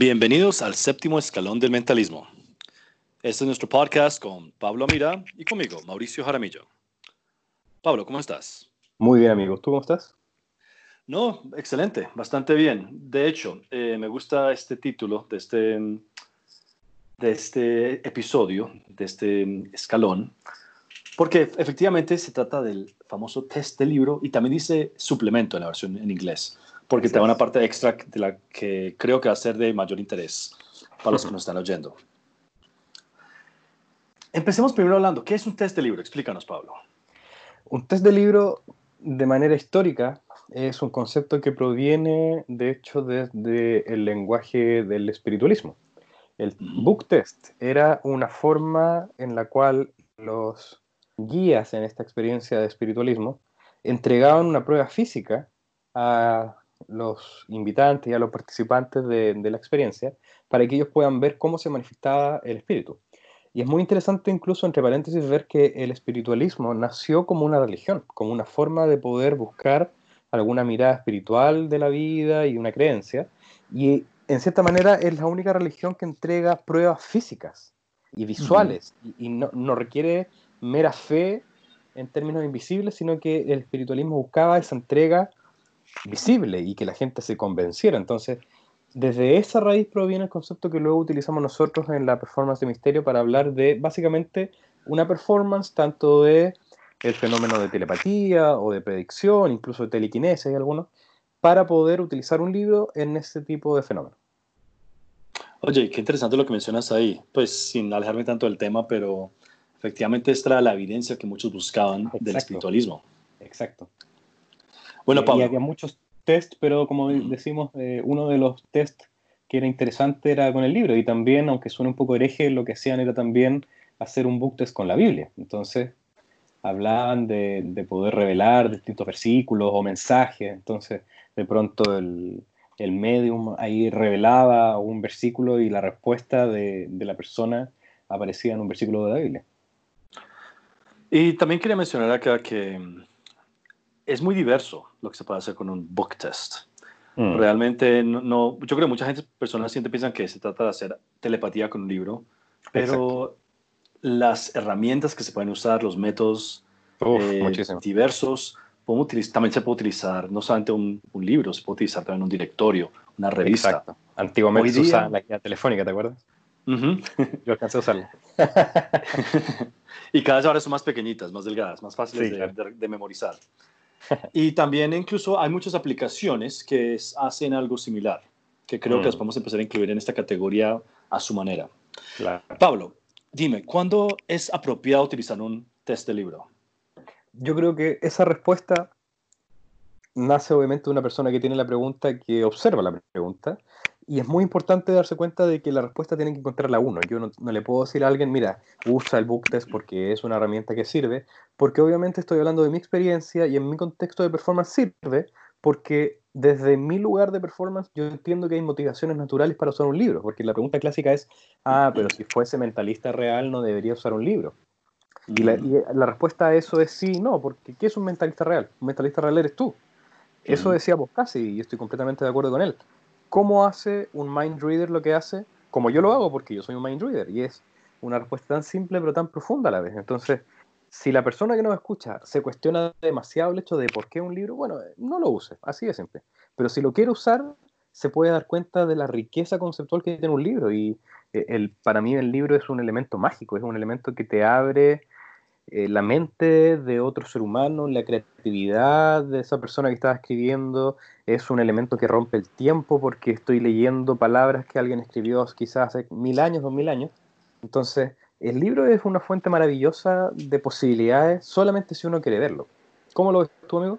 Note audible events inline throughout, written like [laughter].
Bienvenidos al séptimo escalón del mentalismo. Este es nuestro podcast con Pablo Amira y conmigo, Mauricio Jaramillo. Pablo, ¿cómo estás? Muy bien, amigo. ¿Tú cómo estás? No, excelente, bastante bien. De hecho, eh, me gusta este título de este, de este episodio, de este escalón, porque efectivamente se trata del famoso test del libro y también dice suplemento en la versión en inglés porque te da una parte extra de la que creo que va a ser de mayor interés para los que [laughs] nos están oyendo. Empecemos primero hablando, ¿qué es un test de libro? Explícanos, Pablo. Un test de libro, de manera histórica, es un concepto que proviene, de hecho, desde el lenguaje del espiritualismo. El book test era una forma en la cual los guías en esta experiencia de espiritualismo entregaban una prueba física a los invitantes y a los participantes de, la experiencia para que ellos puedan ver cómo se manifestaba el espíritu. Y es muy interesante incluso, entre paréntesis, ver que el espiritualismo nació como una religión, como una forma de poder buscar alguna mirada espiritual de la vida y una creencia. Y en cierta manera es la única religión que entrega pruebas físicas y visuales y, no, no, requiere mera fe en términos invisibles, sino que el espiritualismo buscaba esa entrega visible y que la gente se convenciera. Entonces, desde esa raíz proviene el concepto que luego utilizamos nosotros en la performance de misterio para hablar de básicamente una performance tanto de el fenómeno de telepatía o de predicción, incluso de telequinesis y algunos, para poder utilizar un libro en ese tipo de fenómeno. Oye, qué interesante lo que mencionas ahí. Pues sin alejarme tanto del tema, pero efectivamente esta era la evidencia que muchos buscaban del espiritualismo. Exacto. Bueno, Y había muchos test, pero como decimos, eh, uno de los test que era interesante era con el libro. Y también, aunque suene un poco hereje, lo que hacían era también hacer un book test con la Biblia. Entonces, hablaban de, poder revelar distintos versículos o mensajes. Entonces, de pronto el, el medium ahí revelaba un versículo y la respuesta de, de, la persona aparecía en un versículo de la Biblia. Y también quería mencionar acá que es muy diverso lo que se puede hacer con un book test. Mm. Realmente, no, yo creo que mucha gente, personas siempre piensan que se trata de hacer telepatía con un libro, pero las herramientas que se pueden usar, los métodos eh, diversos, también se puede utilizar no solamente un, un, libro, se puede utilizar también un directorio, una revista. Exacto. Antiguamente se usaba la guía telefónica, ¿te acuerdas? [laughs] Yo alcancé a usarla. [laughs] y cada vez ahora son más pequeñitas, más delgadas, más fáciles de memorizar. [laughs] y también incluso hay muchas aplicaciones que hacen algo similar, que creo que las mm. podemos empezar a incluir en esta categoría a su manera. Pablo, dime, ¿cuándo es apropiado utilizar un test de libro? Yo creo que esa respuesta nace obviamente de una persona que tiene la pregunta, que observa la pregunta, y es muy importante darse cuenta de que la respuesta tiene que encontrarla uno. Yo no, le puedo decir a alguien, mira, usa el book test porque es una herramienta que sirve, porque obviamente estoy hablando de mi experiencia y en mi contexto de performance sirve, porque desde mi lugar de performance yo entiendo que hay motivaciones naturales para usar un libro, porque la pregunta clásica es, ah, pero si fuese mentalista real no debería usar un libro. Y la, y la respuesta a eso es sí, no, porque ¿qué es un mentalista real? Un mentalista real eres tú. Eso decía casi y estoy completamente de acuerdo con él. ¿Cómo hace un mind reader lo que hace? Como yo lo hago, porque yo soy un mind reader, y es una respuesta tan simple pero tan profunda a la vez. Entonces, si la persona que nos escucha se cuestiona demasiado el hecho de por qué un libro, bueno, no lo use, así de simple. Pero si lo quiere usar, se puede dar cuenta de la riqueza conceptual que tiene un libro. Y eh, el, para mí el libro es un elemento mágico, es un elemento que te abre eh, la mente de otro ser humano, la creatividad de esa persona que estaba escribiendo, es un elemento que rompe el tiempo porque estoy leyendo palabras que alguien escribió quizás hace mil años, dos mil años. Entonces, el libro es una fuente maravillosa de posibilidades solamente si uno quiere verlo. ¿Cómo lo ves tú, amigo?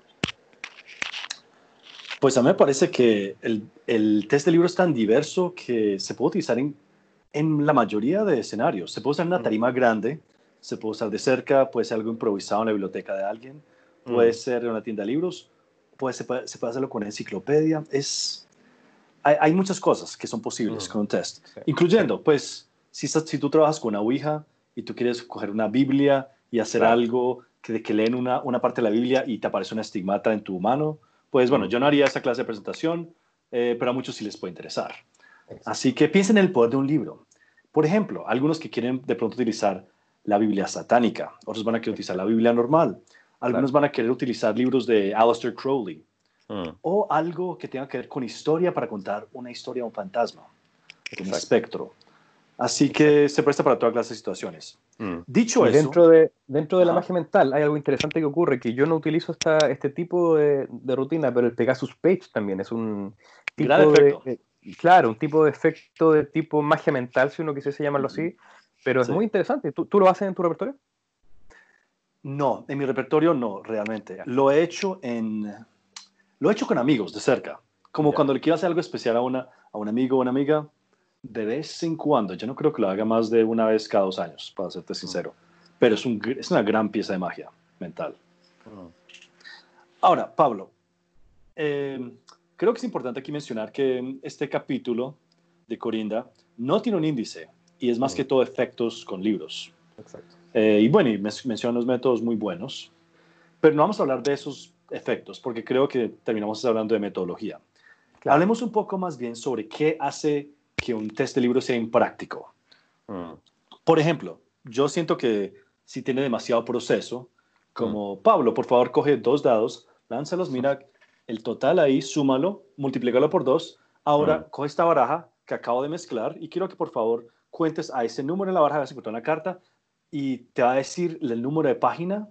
Pues a mí me parece que el, el test de libro es tan diverso que se puede utilizar en, en la mayoría de escenarios. Se puede usar en una tarima grande, se puede usar de cerca, puede ser algo improvisado en la biblioteca de alguien, puede mm. ser en una tienda de libros, puede, se, puede, hacerlo con enciclopedia. Es, hay, hay, muchas cosas que son posibles mm. con un test, incluyendo, pues, si, si tú trabajas con una Ouija y tú quieres coger una Biblia y hacer algo que, que leen una, una parte de la Biblia y te aparece una estigmata en tu mano, pues bueno, mm. yo no haría esa clase de presentación, eh, pero a muchos sí les puede interesar. Así que piensen en el poder de un libro. Por ejemplo, algunos que quieren de pronto utilizar la Biblia satánica, otros van a querer utilizar la Biblia normal, algunos van a querer utilizar libros de Aleister Crowley mm. o algo que tenga que ver con historia para contar una historia de un fantasma, un espectro. Así que se presta para todas clases de situaciones. Mm. Dicho eso... Dentro de, dentro de la magia mental hay algo interesante que ocurre, que yo no utilizo esta, este tipo de, rutina, pero el Pegasus Page también es un tipo de... claro, un tipo de efecto de tipo magia mental, si uno quisiese llamarlo así, pero es muy interesante. ¿Tú, lo haces en tu repertorio? No, en mi repertorio no, realmente. Lo he hecho en... Lo he hecho con amigos de cerca. Como cuando le quiero hacer algo especial a, una, a un amigo o una amiga, de vez en cuando. Yo no creo que lo haga más de una vez cada dos años, para serte sincero. Pero es, un, es una gran pieza de magia mental. Ahora, Pablo, em, creo que es importante aquí mencionar que este capítulo de Corinda no tiene un índice y es más que todo efectos con libros. Exacto. Eh, y bueno, y menciona unos métodos muy buenos, pero no vamos a hablar de esos efectos porque creo que terminamos hablando de metodología. Hablemos un poco más bien sobre qué hace que un test de libro sea impráctico. Mm. Por ejemplo, yo siento que si tiene demasiado proceso, como mm. Pablo, por favor, coge dos dados, lánzalos, mira el total ahí, súmalo, multiplícalo por dos. Ahora, mm. coge esta baraja que acabo de mezclar y quiero que por favor cuentes a ese número en la baraja, vas a encontrar una carta y te va a decir el número de página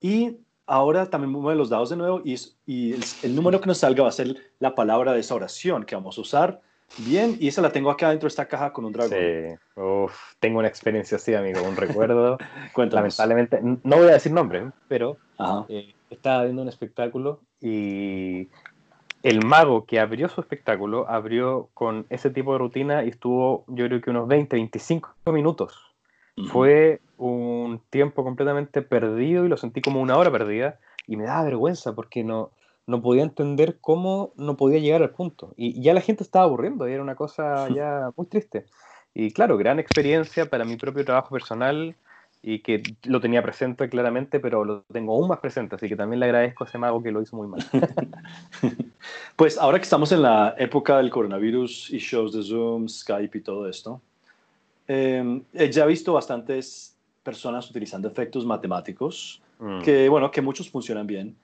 y ahora también mueve los dados de nuevo y, y el, el, número que nos salga va a ser la palabra de esa oración que vamos a usar Bien, y esa la tengo acá dentro de esta caja con un dragón. Sí, Uf, tengo una experiencia así, amigo, un recuerdo. [laughs] Lamentablemente, no voy a decir nombre, pero eh, estaba viendo un espectáculo y el mago que abrió su espectáculo abrió con ese tipo de rutina y estuvo, yo creo que unos 20, 25 minutos. Fue un tiempo completamente perdido y lo sentí como una hora perdida y me daba vergüenza porque no, no podía entender cómo no podía llegar al punto. Y ya la gente estaba aburriendo, y era una cosa [laughs] ya muy triste. Y claro, gran experiencia para mi propio trabajo personal y que lo tenía presente claramente, pero lo tengo aún más presente, así que también le agradezco a ese mago que lo hizo muy mal. [laughs] pues ahora que estamos en la época del coronavirus y shows de Zoom, Skype y todo esto, eh, ya he visto bastantes personas utilizando efectos matemáticos, mm. que bueno, que muchos funcionan bien,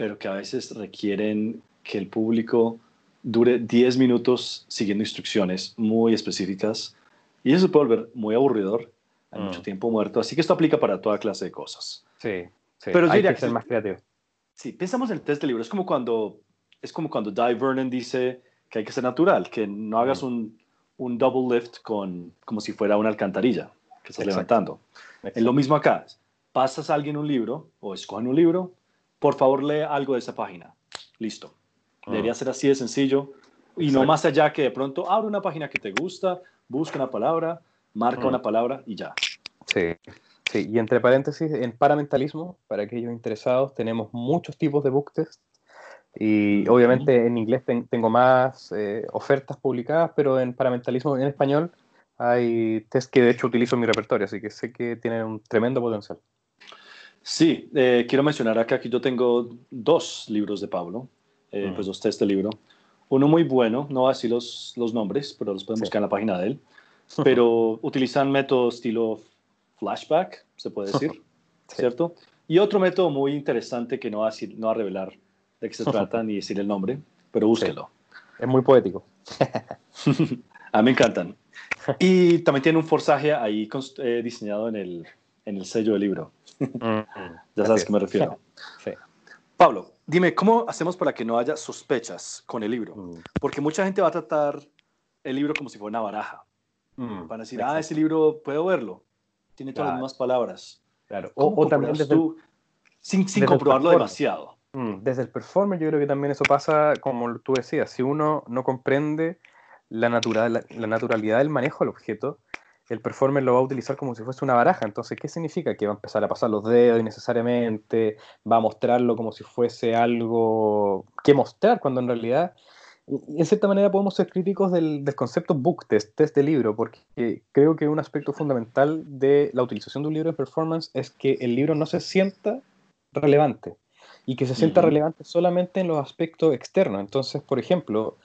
pero que a veces requieren que el público dure 10 minutos siguiendo instrucciones muy específicas y eso se puede volver muy aburridor, hay mucho mm. tiempo muerto, así que esto aplica para toda clase de cosas. Sí, sí. pero hay que ser más creativo. Sí, pensamos en el test de libro, es como cuando, es como cuando Di Vernon dice que hay que ser natural, que no hagas mm. un, un double lift con, como si fuera una alcantarilla que estás levantando. Es lo mismo acá, pasas a alguien un libro o escogen un libro, por favor lee algo de esa página. Listo. Ah. Debería ser así de sencillo. Y no más allá que de pronto abre una página que te gusta, busca una palabra, marca una mm. palabra y ya. Sí, sí. Y entre paréntesis, en paramentalismo, para aquellos interesados, tenemos muchos tipos de book test. Y obviamente en inglés tengo más eh, ofertas publicadas, pero en paramentalismo en español hay test que de hecho utilizo en mi repertorio, así que sé que tienen un tremendo potencial. Sí, eh, quiero mencionar acá que yo tengo dos libros de Pablo, eh, pues dos de libro. Uno muy bueno, no voy a decir los, los nombres, pero los pueden buscar en la página de él. [laughs] Pero utilizan método estilo flashback, se puede decir, [laughs] ¿cierto? Y otro método muy interesante que no va a, no a revelar de qué se trata [laughs] ni decir el nombre, pero búsquelo. Es muy poético. a mí me encantan. Y también tiene un forzaje ahí eh, diseñado en el, en el sello del libro. Mm. ya sabes a qué me refiero. [laughs] Pablo, dime, ¿cómo hacemos para que no haya sospechas con el libro? Mm. Porque mucha gente va a tratar el libro como si fuera una baraja. Mm. Van a decir, ah, ese libro puedo verlo. Tiene todas las mismas palabras. Claro. O, también desde tú, sin, sin comprobarlo demasiado. Desde el performer yo creo que también eso pasa, como tú decías, si uno no comprende la, natural, la naturalidad del manejo del objeto, el performer lo va a utilizar como si fuese una baraja. Entonces, ¿qué significa? Que va a empezar a pasar los dedos innecesariamente, va a mostrarlo como si fuese algo que mostrar, cuando en realidad, en cierta manera, podemos ser críticos del, concepto book test, test de libro, porque creo que un aspecto fundamental de la utilización de un libro en performance es que el libro no se sienta relevante y que se sienta relevante solamente en los aspectos externos. Entonces, por ejemplo,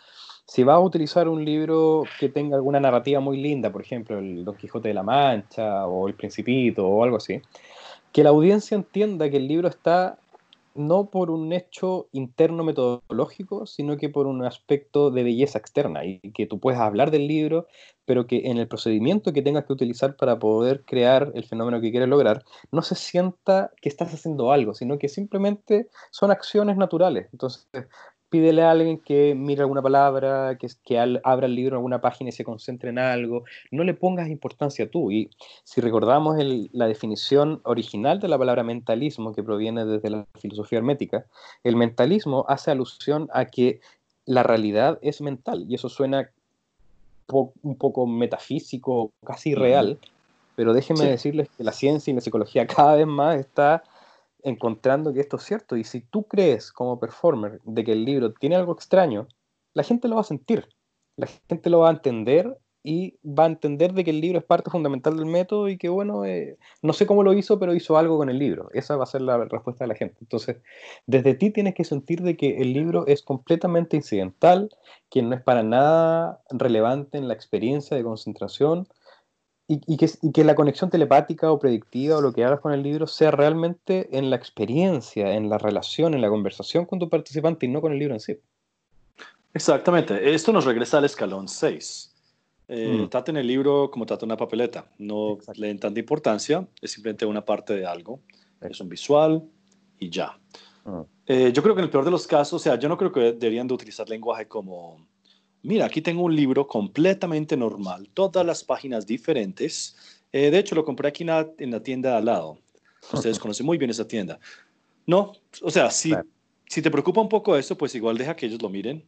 si vas a utilizar un libro que tenga alguna narrativa muy linda, por ejemplo, el Don Quijote de la Mancha o El Principito o algo así, que la audiencia entienda que el libro está no por un hecho interno metodológico, sino que por un aspecto de belleza externa y que tú puedes hablar del libro, pero que en el procedimiento que tengas que utilizar para poder crear el fenómeno que quieres lograr, no se sienta que estás haciendo algo, sino que simplemente son acciones naturales. Entonces, pídele a alguien que mire alguna palabra, que, que abra el libro en alguna página y se concentre en algo. No le pongas importancia tú. Y si recordamos la definición original de la palabra mentalismo, que proviene desde la filosofía hermética, el mentalismo hace alusión a que la realidad es mental. Y eso suena un poco metafísico, casi real. Pero déjenme decirles que la ciencia y la psicología [laughs] cada vez más está encontrando que esto es cierto. Y si tú crees como performer de que el libro tiene algo extraño, la gente lo va a sentir, la gente lo va a entender y va a entender de que el libro es parte fundamental del método y que bueno, eh, no sé cómo lo hizo, pero hizo algo con el libro. Esa va a ser la respuesta de la gente. Entonces, desde ti tienes que sentir de que el libro es completamente incidental, que no es para nada relevante en la experiencia de concentración, y, que, la conexión telepática o predictiva o lo que hagas con el libro sea realmente en la experiencia, en la relación, en la conversación con tu participante y no con el libro en sí. Exactamente. Esto nos regresa al escalón 6. Eh, mm. Traten el libro como trata una papeleta. No le den tanta importancia, es simplemente una parte de algo. Es un visual y ya. Mm. Eh, yo creo que en el peor de los casos, o sea, yo no creo que deberían de utilizar lenguaje como mira, aquí tengo un libro completamente normal, todas las páginas diferentes. Eh, de hecho, lo compré aquí en la, tienda de al lado. Ustedes [laughs] conocen muy bien esa tienda. No, o sea, si, si te preocupa un poco eso, pues igual deja que ellos lo miren.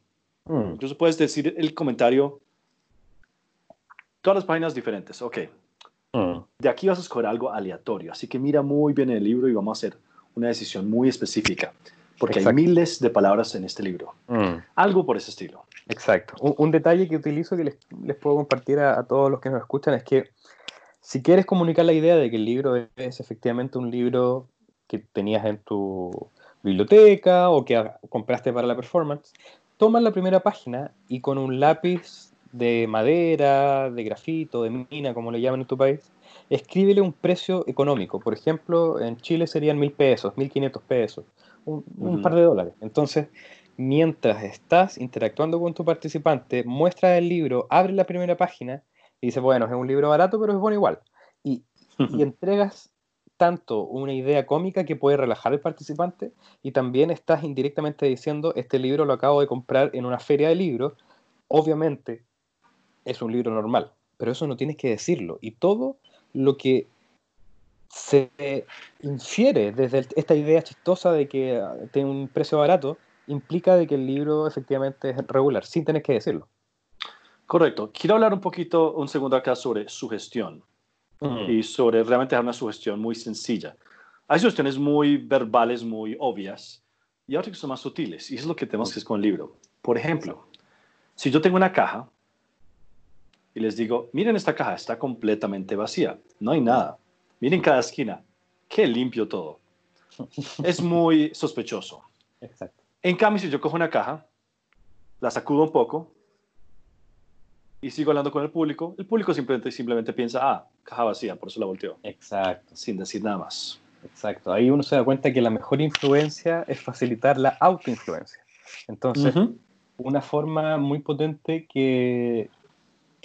Mm. Incluso puedes decir el comentario, todas las páginas diferentes, ok. Mm. De aquí vas a escoger algo aleatorio, así que mira muy bien el libro y vamos a hacer una decisión muy específica porque hay miles de palabras en este libro. Mm. Algo por ese estilo. Exacto. Un, detalle que utilizo que les, les puedo compartir a, todos los que nos escuchan es que si quieres comunicar la idea de que el libro es efectivamente un libro que tenías en tu biblioteca o que compraste para la performance, toma la primera página y con un lápiz de madera, de grafito, de mina, como le llaman en tu país, escríbele un precio económico. Por ejemplo, en Chile serían mil pesos, mil quinientos pesos un, par de dólares. Entonces, mientras estás interactuando con tu participante, muestra el libro, abre la primera página y dice, bueno, es un libro barato, pero es bueno igual. Y, y [laughs] entregas tanto una idea cómica que puede relajar al participante y también estás indirectamente diciendo, este libro lo acabo de comprar en una feria de libros, obviamente es un libro normal, pero eso no tienes que decirlo. Y todo lo que se infiere desde esta idea chistosa de que ah, tiene un precio barato, implica de que el libro efectivamente es regular, sin tener que decirlo. Correcto. Quiero hablar un poquito, un segundo acá sobre sugestión mm. y sobre realmente dar una sugestión muy sencilla. Hay sugestiones muy verbales, muy obvias, y otras que son más sutiles, y eso es lo que tenemos que hacer con el libro. Por ejemplo, si yo tengo una caja y les digo, miren esta caja, está completamente vacía, no hay nada Miren cada esquina. Qué limpio todo. Es muy sospechoso. Exacto. En cambio, si yo cojo una caja, la sacudo un poco y sigo hablando con el público, el público simplemente, simplemente piensa, ah, caja vacía, por eso la volteó. Exacto. Sin decir nada más. Exacto. Ahí uno se da cuenta que la mejor influencia es facilitar la autoinfluencia. Entonces, una forma muy potente que,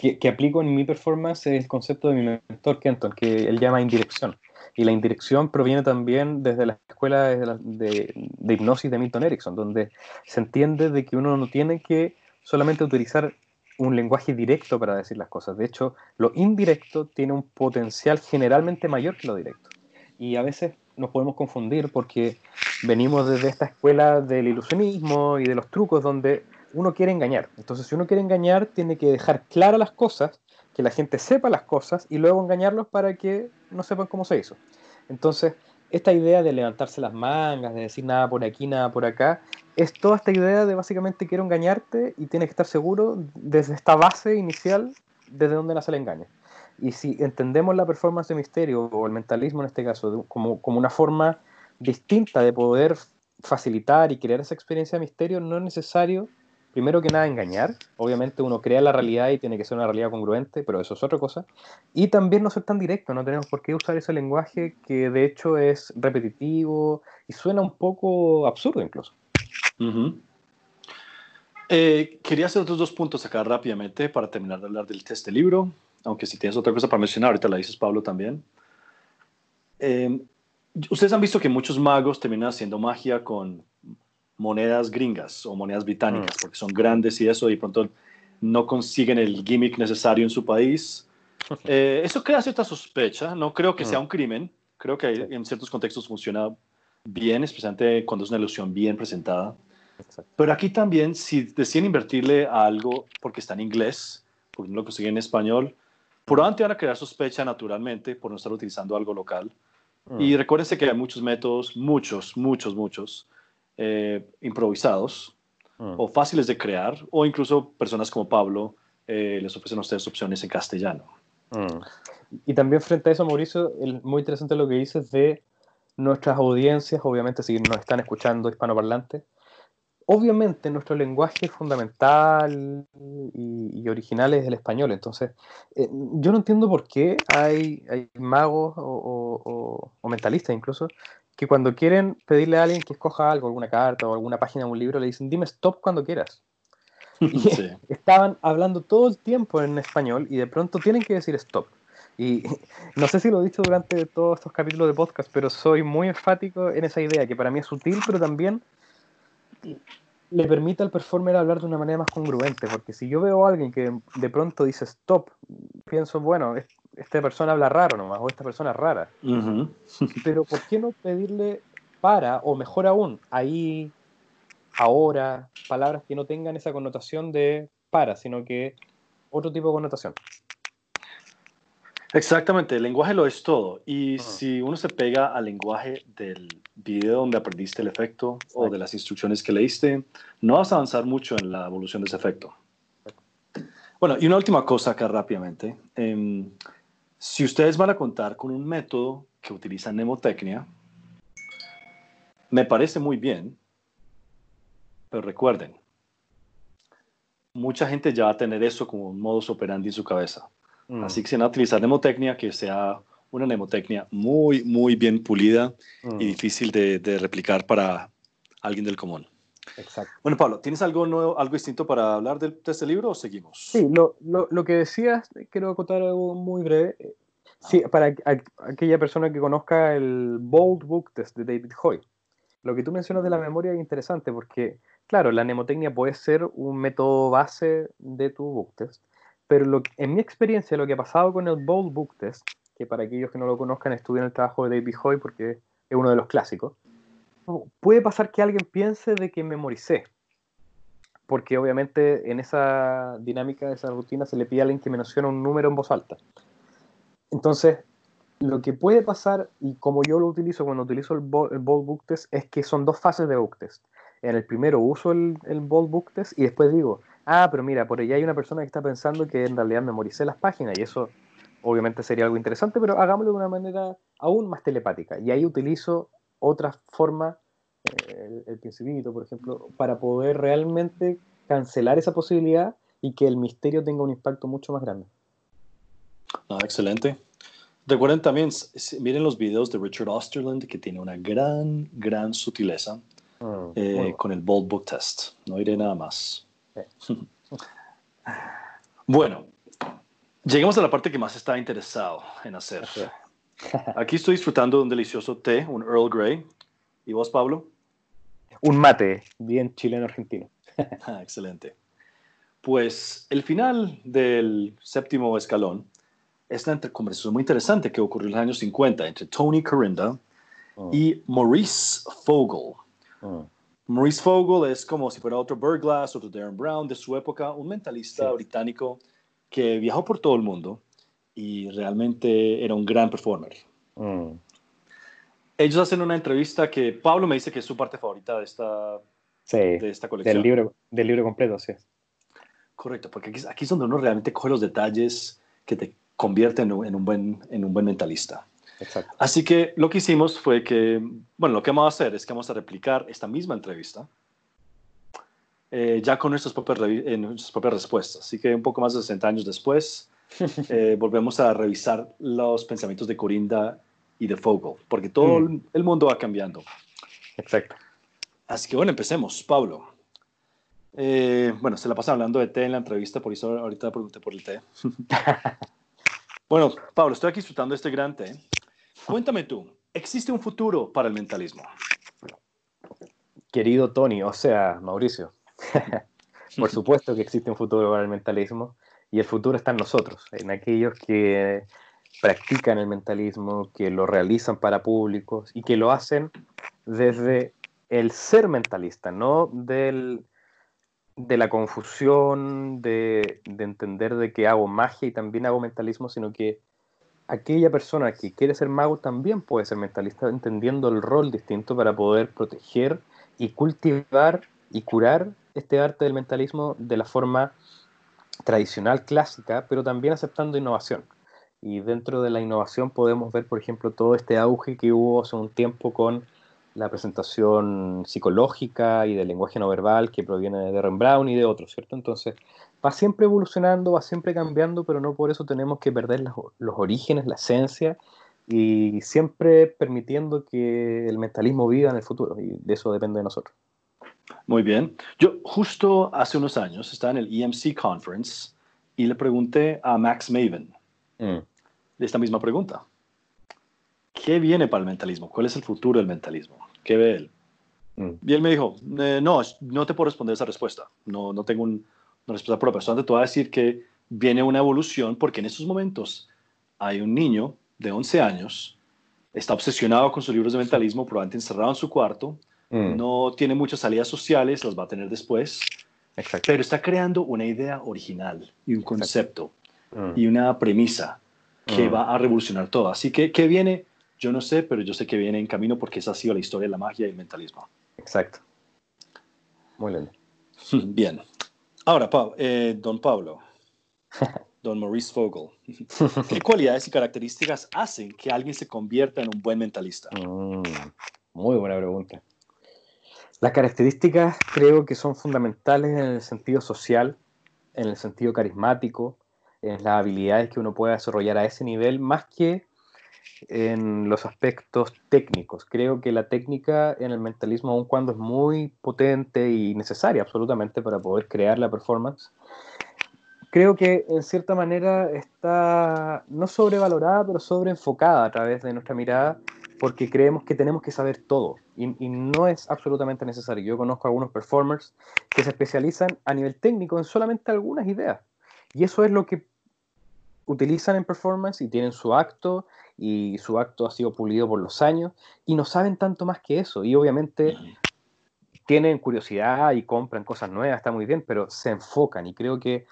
que, aplico en mi performance es el concepto de mi mentor Kenton, que él llama indirección. Y la indirección proviene también desde la escuela de, de, hipnosis de Milton Erickson, donde se entiende de que uno no tiene que solamente utilizar un lenguaje directo para decir las cosas. De hecho, lo indirecto tiene un potencial generalmente mayor que lo directo. Y a veces nos podemos confundir porque venimos desde esta escuela del ilusionismo y de los trucos donde uno quiere engañar. Entonces, si uno quiere engañar, tiene que dejar claras las cosas, que la gente sepa las cosas y luego engañarlos para que no sepan cómo se hizo. Entonces, esta idea de levantarse las mangas, de decir nada por aquí, nada por acá, es toda esta idea de básicamente quiero engañarte y tienes que estar seguro desde esta base inicial desde dónde nace el engaño. Y si entendemos la performance de misterio o el mentalismo en este caso como, como una forma distinta de poder facilitar y crear esa experiencia de misterio, no es necesario primero que nada, engañar. Obviamente uno crea la realidad y tiene que ser una realidad congruente, pero eso es otra cosa. Y también no ser tan directo, no tenemos por qué usar ese lenguaje que de hecho es repetitivo y suena un poco absurdo incluso. Eh, quería hacer otros dos puntos acá rápidamente para terminar de hablar del test de libro, aunque si tienes otra cosa para mencionar, ahorita la dices Pablo también. Eh, ustedes han visto que muchos magos terminan haciendo magia con monedas gringas o monedas británicas, mm. porque son grandes y eso, y pronto no consiguen el gimmick necesario en su país. [laughs] Eh, eso crea cierta sospecha, no creo que sea mm. un crimen, creo que en ciertos contextos funciona bien, especialmente cuando es una ilusión bien presentada. Pero aquí también, si deciden invertirle a algo porque está en inglés, porque no lo consiguen en español, probablemente van a crear sospecha naturalmente por no estar utilizando algo local. Mm. Y recuérdense que hay muchos métodos, muchos, muchos, muchos, eh, improvisados mm. o fáciles de crear, o incluso personas como Pablo eh, les ofrecen a ustedes opciones en castellano. Mm. Y también frente a eso, Mauricio, muy interesante lo que dices de nuestras audiencias, obviamente si nos están escuchando hispanoparlantes, obviamente nuestro lenguaje fundamental y, original es el español. Entonces, eh, yo no entiendo por qué hay, magos o, mentalistas incluso que cuando quieren pedirle a alguien que escoja algo, alguna carta o alguna página de un libro, le dicen, dime stop cuando quieras. [laughs] Y [laughs] estaban hablando todo el tiempo en español y de pronto tienen que decir stop. Y [laughs] no sé si lo he dicho durante todos estos capítulos de podcast, pero soy muy enfático en esa idea, que para mí es sutil, pero también le permite al performer hablar de una manera más congruente, porque si yo veo a alguien que de pronto dice stop, pienso, bueno, esta persona habla raro nomás, o esta persona es rara. [laughs] Pero ¿por qué no pedirle para, o mejor aún, ahí, ahora, palabras que no tengan esa connotación de para, sino que otro tipo de connotación? Exactamente, el lenguaje lo es todo. Y si uno se pega al lenguaje del video donde aprendiste el efecto o de las instrucciones que leíste, no vas a avanzar mucho en la evolución de ese efecto. Bueno, y una última cosa acá rápidamente. Em, si ustedes van a contar con un método que utiliza mnemotecnia, me parece muy bien, pero recuerden, mucha gente ya va a tener eso como un modus operandi en su cabeza. Mm. Así que si van a utilizar mnemotecnia, que sea una mnemotecnia muy, muy bien pulida y mm. difícil de, replicar para alguien del común. Exacto. Bueno, Pablo, ¿tienes algo nuevo, algo distinto para hablar de, este libro o seguimos? Sí, lo, lo, lo, que decías, quiero contar algo muy breve. Sí, para aquella persona que conozca el Bold Book Test de David Hoy. Lo que tú mencionas de la memoria es interesante porque, claro, la mnemotecnia puede ser un método base de tu book test, pero lo, en mi experiencia, lo que ha pasado con el Bold Book Test, que para aquellos que no lo conozcan, estudien el trabajo de David Hoy porque es uno de los clásicos, puede pasar que alguien piense de que memoricé. Porque obviamente en esa dinámica, esa rutina, se le pide a alguien que mencione un número en voz alta. Entonces, lo que puede pasar, y como yo lo utilizo cuando utilizo el, Bold Book Test, es que son dos fases de Book Test. En el primero uso el, el Bold Book Test y después digo, ah, pero mira, por allá hay una persona que está pensando que en realidad memoricé las páginas y eso obviamente sería algo interesante, pero hagámoslo de una manera aún más telepática. Y ahí utilizo otra forma, eh, el, principito, por ejemplo, para poder realmente cancelar esa posibilidad y que el misterio tenga un impacto mucho más grande. Ah, excelente. Recuerden también, miren los videos de Richard Osterland, que tiene una gran, gran sutileza mm, eh, con el Bold Book Test. No iré nada más. [laughs] bueno, llegamos a la parte que más está interesado en hacer. [laughs] Aquí estoy disfrutando de un delicioso té, un Earl Grey. ¿Y vos, Pablo? Un mate, bien chileno-argentino. [laughs] Ah, excelente. Pues el final del séptimo escalón es una conversación muy interesante que ocurrió en los años 50 entre Tony Corinda oh. y Maurice Fogel. Oh. Maurice Fogel es como si fuera otro Burglass, otro Darren Brown de su época, un mentalista británico que viajó por todo el mundo y realmente era un gran performer. Mm. Ellos hacen una entrevista que Pablo me dice que es su parte favorita de esta, de esta colección. Del libro, del libro completo, sí. Correcto, porque aquí, aquí, es donde uno realmente coge los detalles que te convierten en un buen, en un buen mentalista. Así que lo que hicimos fue que, bueno, lo que vamos a hacer es que vamos a replicar esta misma entrevista eh, ya con nuestras propias, eh, nuestras propias respuestas. Así que un poco más de 60 años después, [laughs] eh, volvemos a revisar los pensamientos de Corinda y de Fogel, porque todo mm. el mundo va cambiando. Exacto. Así que bueno, empecemos. Pablo. bueno, se la pasa hablando de té en la entrevista, por eso ahorita pregunté por el té. [laughs] bueno, Pablo, estoy aquí disfrutando este gran té. Cuéntame tú, ¿existe un futuro para el mentalismo? Querido Tony, o sea, Mauricio, [laughs] por supuesto que existe un futuro para el mentalismo y el futuro está en nosotros, en aquellos que practican el mentalismo, que lo realizan para públicos y que lo hacen desde el ser mentalista, no del, de la confusión de, de, entender de que hago magia y también hago mentalismo, sino que aquella persona que quiere ser mago también puede ser mentalista, entendiendo el rol distinto para poder proteger y cultivar y curar este arte del mentalismo de la forma tradicional, clásica, pero también aceptando innovación. Y dentro de la innovación podemos ver, por ejemplo, todo este auge que hubo hace un tiempo con la presentación psicológica y del lenguaje no verbal que proviene de Rembrandt y de otros, ¿cierto? Entonces, va siempre evolucionando, va siempre cambiando, pero no por eso tenemos que perder los, los orígenes, la esencia y siempre permitiendo que el mentalismo viva en el futuro y de eso depende de nosotros. Muy bien. Yo justo hace unos años estaba en el EMC Conference y le pregunté a Max Maven mm. esta misma pregunta. ¿Qué viene para el mentalismo? ¿Cuál es el futuro del mentalismo? ¿Qué ve él? Mm. Y él me dijo, eh, no, no te puedo responder esa respuesta. No, no tengo una respuesta propia. Solamente te voy a decir que viene una evolución porque en estos momentos hay un niño de 11 años, está obsesionado con sus libros de mentalismo, probablemente encerrado en su cuarto, Mm. No tiene muchas salidas sociales, las va a tener después. Pero está creando una idea original y un concepto mm. y una premisa que mm. va a revolucionar todo. Así que, ¿qué viene? Yo no sé, pero yo sé que viene en camino porque esa ha sido la historia de la magia y el mentalismo. Exacto. Muy lindo. [laughs] Bien. Ahora, eh, don Pablo, [laughs] don Maurice Fogel, ¿qué cualidades y características hacen que alguien se convierta en un buen mentalista? muy buena pregunta. Las características creo que son fundamentales en el sentido social, en el sentido carismático, en las habilidades que uno puede desarrollar a ese nivel, más que en los aspectos técnicos. Creo que la técnica en el mentalismo, aun cuando es muy potente y necesaria absolutamente para poder crear la performance, creo que en cierta manera está no sobrevalorada, pero sobreenfocada a través de nuestra mirada porque creemos que tenemos que saber todo y, no es absolutamente necesario. Yo conozco algunos performers que se especializan a nivel técnico en solamente algunas ideas y eso es lo que utilizan en performance y tienen su acto y su acto ha sido pulido por los años y no saben tanto más que eso y obviamente tienen curiosidad y compran cosas nuevas, está muy bien, pero se enfocan y creo que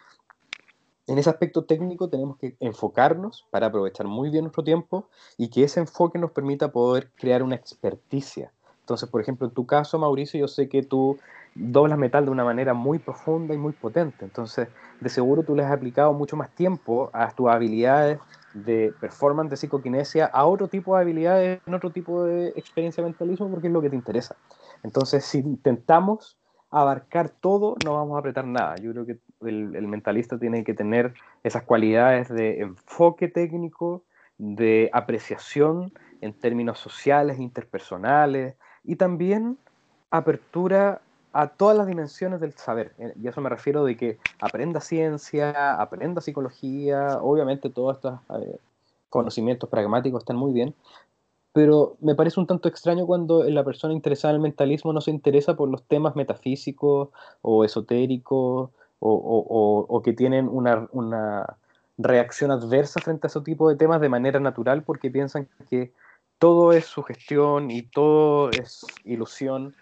en ese aspecto técnico tenemos que enfocarnos para aprovechar muy bien nuestro tiempo y que ese enfoque nos permita poder crear una experticia. Entonces, por ejemplo, en tu caso, Mauricio, yo sé que tú doblas metal de una manera muy profunda y muy potente. Entonces, de seguro tú le has aplicado mucho más tiempo a tus habilidades de performance, de psicoquinesia, a otro tipo de habilidades, en otro tipo de experiencia mentalismo, porque es lo que te interesa. Entonces, si intentamos abarcar todo, no vamos a apretar nada. Yo creo que el, mentalista tiene que tener esas cualidades de enfoque técnico, de apreciación en términos sociales, interpersonales y también apertura a todas las dimensiones del saber. Eh, y eso me refiero de que aprenda ciencia, aprenda psicología, obviamente todos estos eh, conocimientos pragmáticos están muy bien, pero me parece un tanto extraño cuando la persona interesada en el mentalismo no se interesa por los temas metafísicos o esotéricos o, que tienen una, una, reacción adversa frente a ese tipo de temas de manera natural porque piensan que todo es sugestión y todo es ilusión.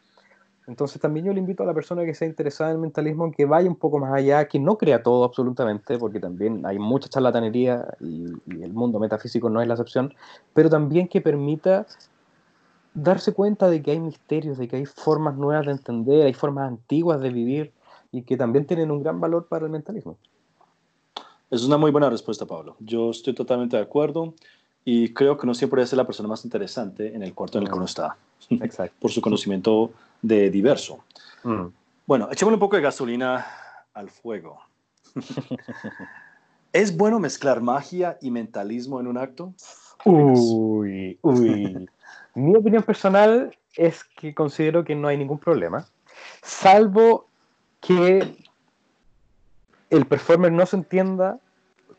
Entonces también yo le invito a la persona que sea interesada en el mentalismo que vaya un poco más allá, que no crea todo absolutamente, porque también hay mucha charlatanería y, el mundo metafísico no es la excepción, pero también que permita darse cuenta de que hay misterios, de que hay formas nuevas de entender, hay formas antiguas de vivir y que también tienen un gran valor para el mentalismo. Es una muy buena respuesta, Pablo. Yo estoy totalmente de acuerdo y creo que no siempre es la persona más interesante en el cuarto en el que uno está. Exacto. [laughs] Por su conocimiento de diverso. Mm. Bueno, echémosle un poco de gasolina al fuego. [laughs] ¿Es bueno mezclar magia y mentalismo en un acto? Uy, uy. Mi opinión personal es que considero que no hay ningún problema, salvo que el performer no se entienda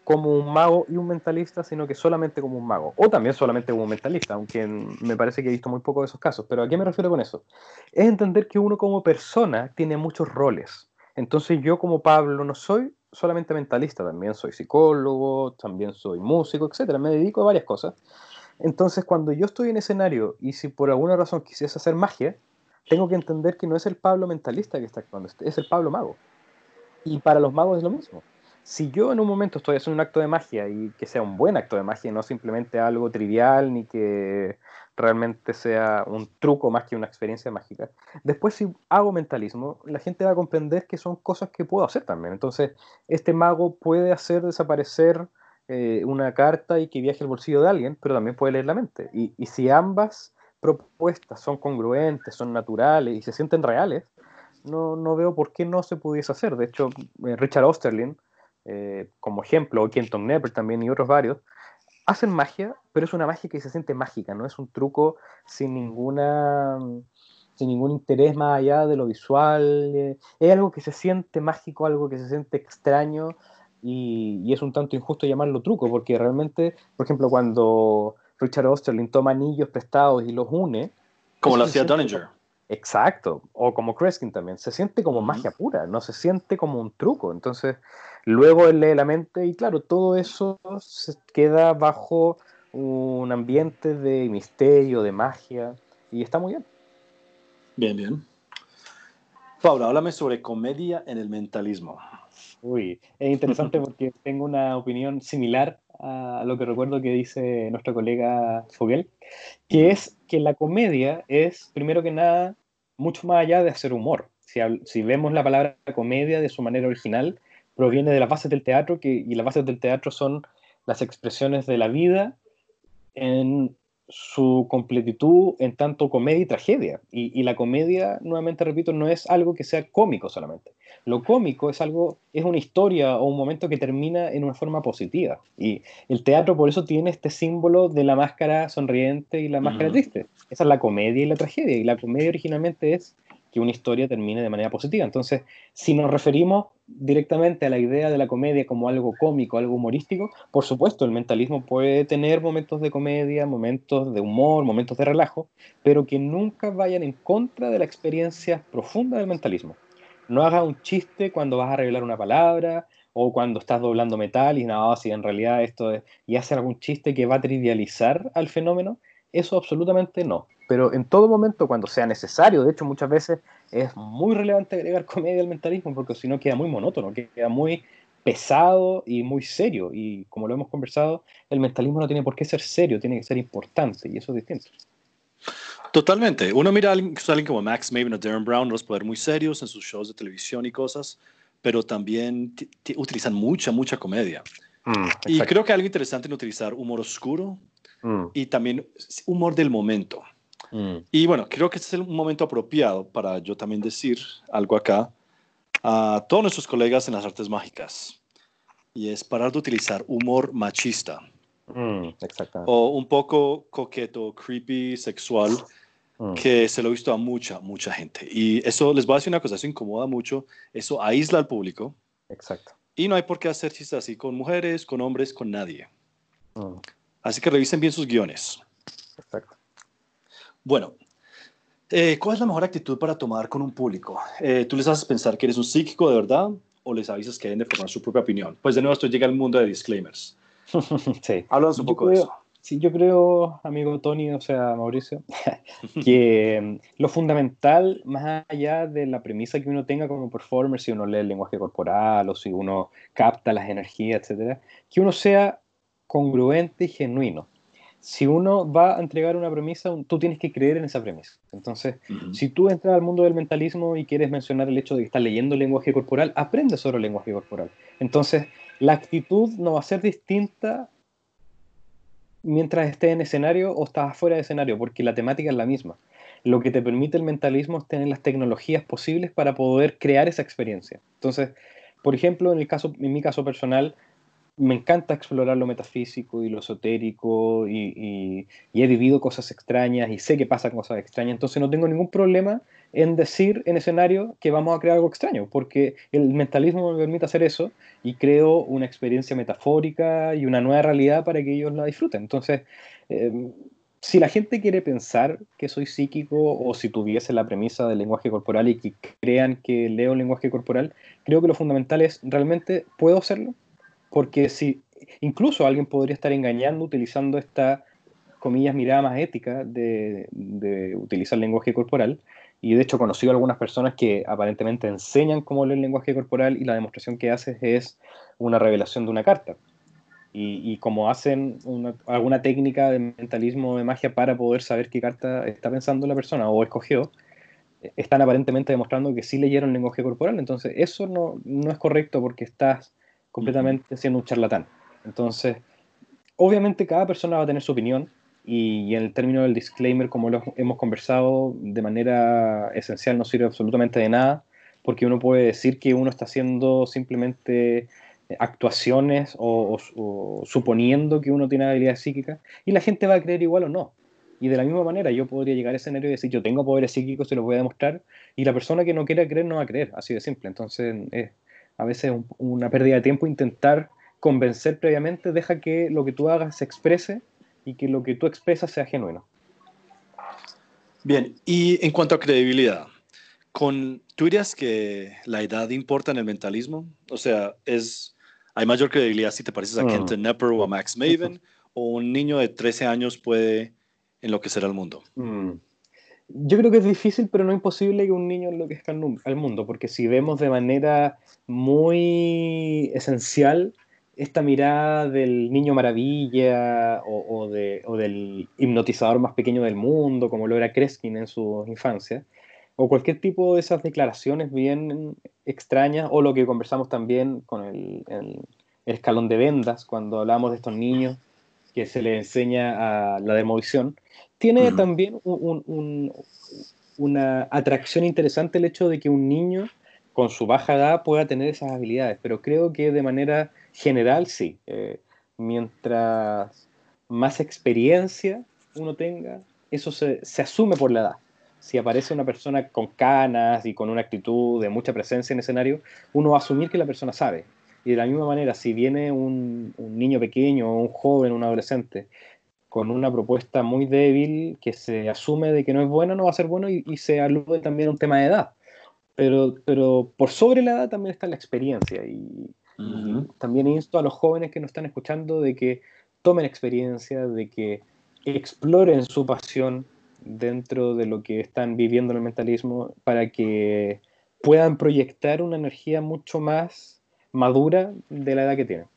como un mago y un mentalista, sino que solamente como un mago, o también solamente como un mentalista, aunque me parece que he visto muy poco de esos casos. Pero ¿a qué me refiero con eso? Es entender que uno como persona tiene muchos roles. Entonces yo como Pablo no soy solamente mentalista, también soy psicólogo, también soy músico, etcétera. Me dedico a varias cosas. Entonces, cuando yo estoy en escenario y si por alguna razón quisiese hacer magia, tengo que entender que no es el Pablo mentalista que está actuando, es el Pablo mago. Y para los magos es lo mismo. Si yo en un momento estoy haciendo un acto de magia y que sea un buen acto de magia, no simplemente algo trivial ni que realmente sea un truco más que una experiencia mágica, después si hago mentalismo, la gente va a comprender que son cosas que puedo hacer también. Entonces, este mago puede hacer desaparecer eh, una carta y que viaje al bolsillo de alguien, pero también puede leer la mente. Y, y si ambas propuestas son congruentes, son naturales y se sienten reales, no, no veo por qué no se pudiese hacer. De hecho, eh, Richard Osterlin, eh, como ejemplo, Kenton Nepper también y otros varios, hacen magia, pero es una magia que se siente mágica, no es un truco sin ninguna sin ningún interés más allá de lo visual, eh, es algo que se siente mágico, algo que se siente extraño y, y, es un tanto injusto llamarlo truco, porque realmente, por ejemplo, cuando Richard Osterlin toma anillos prestados y los une... Como lo hacía Dunninger. Exacto, o como Kreskin también, se siente como magia pura, no se siente como un truco. Entonces, luego él lee la mente y claro, todo eso se queda bajo un ambiente de misterio, de magia, y está muy bien. Bien, bien. Pablo, háblame sobre comedia en el mentalismo. Uy, es interesante [laughs] porque tengo una opinión similar a lo que recuerdo que dice nuestro colega Fogel, que es que la comedia es, primero que nada, mucho más allá de hacer humor. Si, si vemos la palabra comedia de su manera original, proviene de las bases del teatro, que, y las bases del teatro son las expresiones de la vida en su completitud en tanto comedia y tragedia. Y, y, la comedia, nuevamente repito, no es algo que sea cómico solamente. Lo cómico es algo, es una historia o un momento que termina en una forma positiva. Y el teatro por eso tiene este símbolo de la máscara sonriente y la máscara triste. Esa es la comedia y la tragedia. Y la comedia originalmente es que una historia termine de manera positiva. Entonces, si nos referimos directamente a la idea de la comedia como algo cómico, algo humorístico, por supuesto, el mentalismo puede tener momentos de comedia, momentos de humor, momentos de relajo, pero que nunca vayan en contra de la experiencia profunda del mentalismo. No hagas un chiste cuando vas a revelar una palabra o cuando estás doblando metal y nada, si en realidad esto es, y hacer algún chiste que va a trivializar al fenómeno, eso absolutamente no pero en todo momento cuando sea necesario, de hecho muchas veces es muy relevante agregar [laughs] comedia al mentalismo porque si no queda muy monótono, queda muy pesado y muy serio y como lo hemos conversado, el mentalismo no tiene por qué ser serio, tiene que ser importante y eso es distinto. Totalmente. Uno mira a alguien, como Max Maven o Darren Brown, los poder muy serios en sus shows de televisión y cosas, pero también utilizan mucha, mucha comedia. Mm, y creo que algo interesante en utilizar humor oscuro mm. y también humor del momento. Mm. Y bueno, creo que este es un momento apropiado para yo también decir algo acá a todos nuestros colegas en las artes mágicas. Y es parar de utilizar humor machista. Mm, o un poco coqueto, creepy, sexual, mm. que se lo he visto a mucha, mucha gente. Y eso, les voy a decir una cosa, eso incomoda mucho, eso aísla al público. Exacto. Y no hay por qué hacer chistes así con mujeres, con hombres, con nadie. Así que revisen bien sus guiones. Exacto. Bueno, eh, ¿cuál es la mejor actitud para tomar con un público? Eh, ¿Tú les haces pensar que eres un psíquico de verdad o les avisas que deben de formar su propia opinión? Pues de nuevo esto llega al mundo de disclaimers. [laughs] sí. Háblanos un poco de eso. Sí, yo creo, amigo Tony, o sea, Mauricio, [laughs] que mm, lo fundamental, más allá de la premisa que uno tenga como performer, si uno lee el lenguaje corporal o si uno capta las energías, etcétera, que uno sea congruente y genuino si uno va a entregar una premisa, tú tienes que creer en esa premisa. Entonces, si tú entras al mundo del mentalismo y quieres mencionar el hecho de que estás leyendo el lenguaje corporal, aprende sobre el lenguaje corporal. Entonces, la actitud no va a ser distinta mientras estés en escenario o estás fuera de escenario, porque la temática es la misma. lo que te permite el mentalismo es tener las tecnologías posibles para poder crear esa experiencia. Entonces, por ejemplo, en, el caso, en mi caso personal, me encanta explorar lo metafísico y lo esotérico y, he vivido cosas extrañas y sé que pasan cosas extrañas, entonces no tengo ningún problema en decir en escenario que vamos a crear algo extraño, porque el mentalismo me permite hacer eso y creo una experiencia metafórica y una nueva realidad para que ellos la disfruten. Entonces, em, si la gente quiere pensar que soy psíquico o si tuviese la premisa del lenguaje corporal y que crean que leo lenguaje corporal, creo que lo fundamental es realmente puedo hacerlo porque si incluso alguien podría estar engañando utilizando esta, comillas, mirada más ética de, utilizar lenguaje corporal. Y de hecho he conocido algunas personas que aparentemente enseñan cómo leer lenguaje corporal y la demostración que haces es una revelación de una carta. Y, como hacen alguna técnica de mentalismo de magia para poder saber qué carta está pensando la persona o escogió, están aparentemente demostrando que sí leyeron lenguaje corporal. Entonces eso no, no es correcto porque estás completamente siendo un charlatán. Entonces, obviamente cada persona va a tener su opinión y, en el término del disclaimer, como lo hemos conversado, de manera esencial no sirve absolutamente de nada, porque uno puede decir que uno está haciendo simplemente actuaciones o, suponiendo que uno tiene habilidades psíquicas y la gente va a creer igual o no. Y de la misma manera yo podría llegar a ese escenario y decir yo tengo poderes psíquicos, se los voy a demostrar y la persona que no quiera creer no va a creer, así de simple. Entonces es, a veces una pérdida de tiempo intentar convencer previamente, deja que lo que tú hagas se exprese y que lo que tú expresas sea genuino. Bien, y en cuanto a credibilidad, con, ¿tú dirías que la edad importa en el mentalismo? O sea, es, ¿hay mayor credibilidad si te pareces a mm. Kenton Nepper o a Max Maven? [laughs] ¿O un niño de 13 años puede enloquecer al mundo? Mm. Yo creo que es difícil, pero no imposible que un niño enloquezca al mundo, porque si vemos de manera muy esencial esta mirada del niño maravilla o, del hipnotizador más pequeño del mundo, como lo era Kreskin en su infancia, o cualquier tipo de esas declaraciones bien extrañas, o lo que conversamos también con el, escalón de vendas, cuando hablamos de estos niños que se les enseña a la demovisión, tiene también una atracción interesante el hecho de que un niño con su baja edad pueda tener esas habilidades, pero creo que de manera general sí. Eh, mientras más experiencia uno tenga, eso se, se, asume por la edad. Si aparece una persona con canas y con una actitud de mucha presencia en escenario, uno va a asumir que la persona sabe. Y de la misma manera, si viene un, un niño pequeño, un joven, un adolescente, con una propuesta muy débil que se asume de que no es buena, no va a ser bueno y, se alude también a un tema de edad. Pero, pero por sobre la edad también está la experiencia y, también insto a los jóvenes que nos están escuchando de que tomen experiencia, de que exploren su pasión dentro de lo que están viviendo en el mentalismo para que puedan proyectar una energía mucho más madura de la edad que tienen.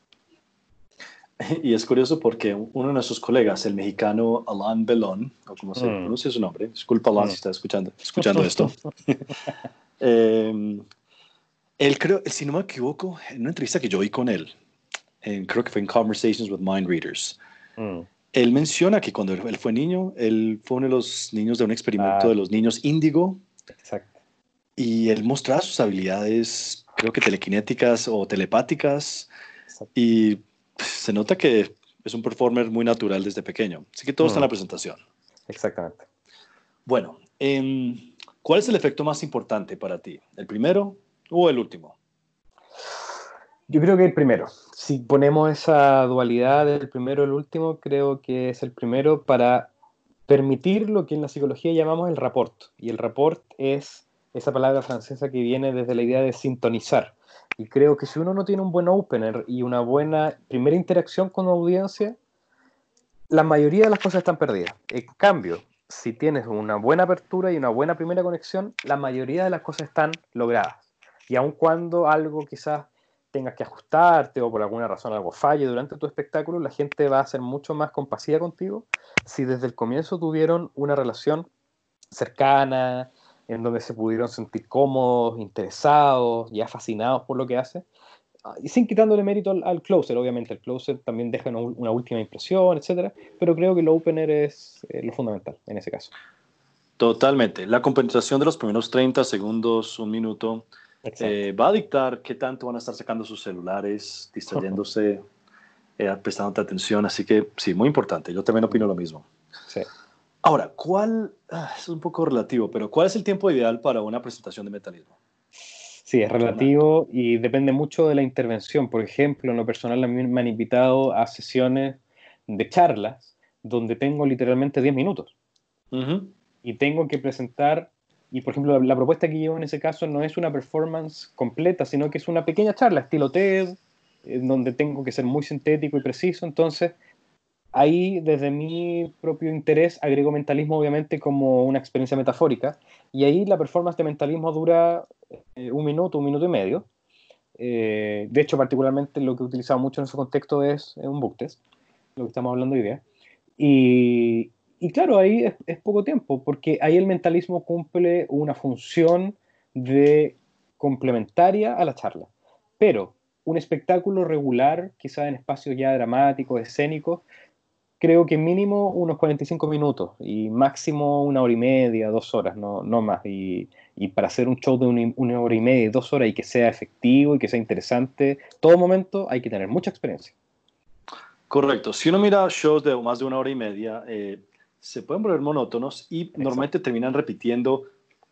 [laughs] Y es curioso porque uno de nuestros colegas, el mexicano Alain Belón, o como se mm. pronuncia su nombre, disculpa Alain si mm. está escuchando, escuchando esto. [laughs] Em, él creo, si no me equivoco, en una entrevista que yo vi con él, en, creo que fue en Conversations with Mind Readers, mm. él menciona que cuando él fue niño, él fue uno de los niños de un experimento de ah. los niños índigo. Exacto. Y él mostraba sus habilidades, creo que telequinéticas o telepáticas. Y se nota que es un performer muy natural desde pequeño. Así que todo está en la mm. presentación. Exactamente. Bueno, em, ¿cuál es el efecto más importante para ti? ¿El primero o el último? Yo creo que el primero. Si ponemos esa dualidad del primero y el último, creo que es el primero para permitir lo que en la psicología llamamos el rapport. Y el rapport es esa palabra francesa que viene desde la idea de sintonizar. Y creo que si uno no tiene un buen opener y una buena primera interacción con la audiencia, la mayoría de las cosas están perdidas. En cambio, si tienes una buena apertura y una buena primera conexión, la mayoría de las cosas están logradas. Y aun cuando algo quizás tengas que ajustarte o por alguna razón algo falle durante tu espectáculo, la gente va a ser mucho más compasiva contigo si desde el comienzo tuvieron una relación cercana, en donde se pudieron sentir cómodos, interesados, ya fascinados por lo que hace, ah, y sin quitándole mérito al, closer, obviamente, el closer también deja una, última impresión, etcétera, pero creo que el opener es eh, lo fundamental en ese caso. Totalmente. La compensación de los primeros 30 segundos, un minuto, eh, va a dictar qué tanto van a estar sacando sus celulares, distrayéndose, [laughs] eh, prestando atención. Así que sí, muy importante. Yo también opino lo mismo. Sí. Ahora, ¿cuál, ah, es un poco relativo, pero cuál es el tiempo ideal para una presentación de metalismo? Sí, es relativo y depende mucho de la intervención. Por ejemplo, en lo personal a mí me han invitado a sesiones de charlas donde tengo literalmente 10 minutos. Y tengo que presentar, y por ejemplo, la, propuesta que llevo en ese caso no es una performance completa, sino que es una pequeña charla, estilo TED, en donde tengo que ser muy sintético y preciso. Entonces, ahí desde mi propio interés agrego mentalismo obviamente como una experiencia metafórica y ahí la performance de mentalismo dura eh, un minuto, un minuto y medio. Eh, de hecho, particularmente lo que he utilizado mucho en ese contexto es un book test, lo que estamos hablando hoy día. Y, y claro, ahí es, poco tiempo, porque ahí el mentalismo cumple una función de complementaria a la charla. Pero un espectáculo regular, quizá en espacios ya dramáticos, escénicos, creo que mínimo unos 45 minutos y máximo una hora y media, dos horas, no, no más. Y, y, para hacer un show de una, una, hora y media dos horas y que sea efectivo y que sea interesante, todo momento hay que tener mucha experiencia. Correcto. Si uno mira shows de más de una hora y media, eh, se pueden volver monótonos y normalmente terminan repitiendo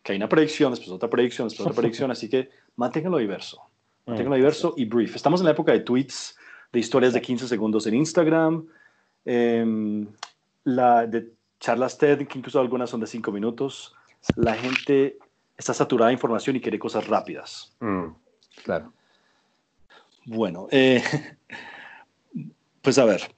que hay una predicción, después otra predicción, después otra predicción, así que manténganlo diverso. Manténganlo mm, diverso y brief. Estamos en la época de tweets, de historias de 15 segundos en Instagram, la de charlas TED, que incluso algunas son de 5 minutos. La gente está saturada de información y quiere cosas rápidas. Mm, claro. Bueno, eh, [laughs] pues a ver,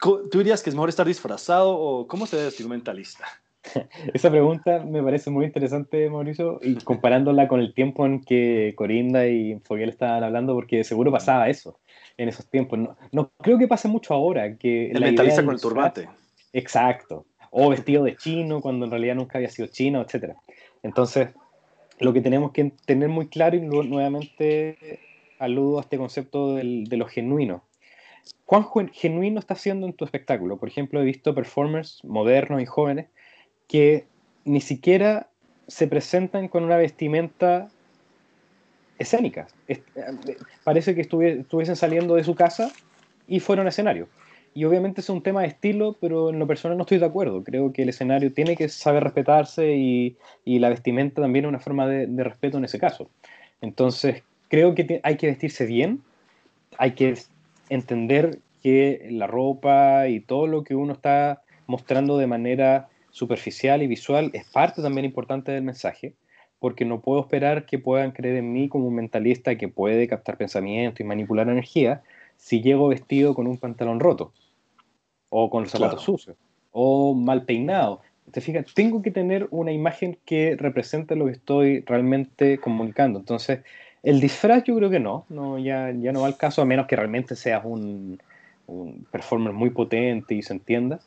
¿Tú dirías que es mejor estar disfrazado o cómo se debe vestir un mentalista? [laughs] Esa pregunta me parece muy interesante, Mauricio, y comparándola con el tiempo en que Corinda y Foguel estaban hablando, porque seguro pasaba eso en esos tiempos. No, creo que pase mucho ahora. Que el mentalista con el turbante. Exacto. O vestido de chino cuando en realidad nunca había sido chino, etc. Entonces, lo que tenemos que tener muy claro, y nuevamente aludo a este concepto del, de lo genuino, ¿Cuán genuino está siendo en tu espectáculo? Por ejemplo, he visto performers modernos y jóvenes que ni siquiera se presentan con una vestimenta escénica. Eh, parece que estuviesen saliendo de su casa y fueron a escenario. Y obviamente es un tema de estilo, pero en lo personal no estoy de acuerdo. Creo que el escenario tiene que saber respetarse y, la vestimenta también es una forma de, respeto en ese caso. Entonces, creo que hay que vestirse bien, hay que entender que la ropa y todo lo que uno está mostrando de manera superficial y visual es parte también importante del mensaje, porque no puedo esperar que puedan creer en mí como un mentalista que puede captar pensamiento y manipular energía si llego vestido con un pantalón roto o con los zapatos sucios o mal peinado. Te fijas, tengo que tener una imagen que represente lo que estoy realmente comunicando. Entonces, el disfraz yo creo que no, no ya, ya no va al caso, a menos que realmente seas un, un performer muy potente y se entienda.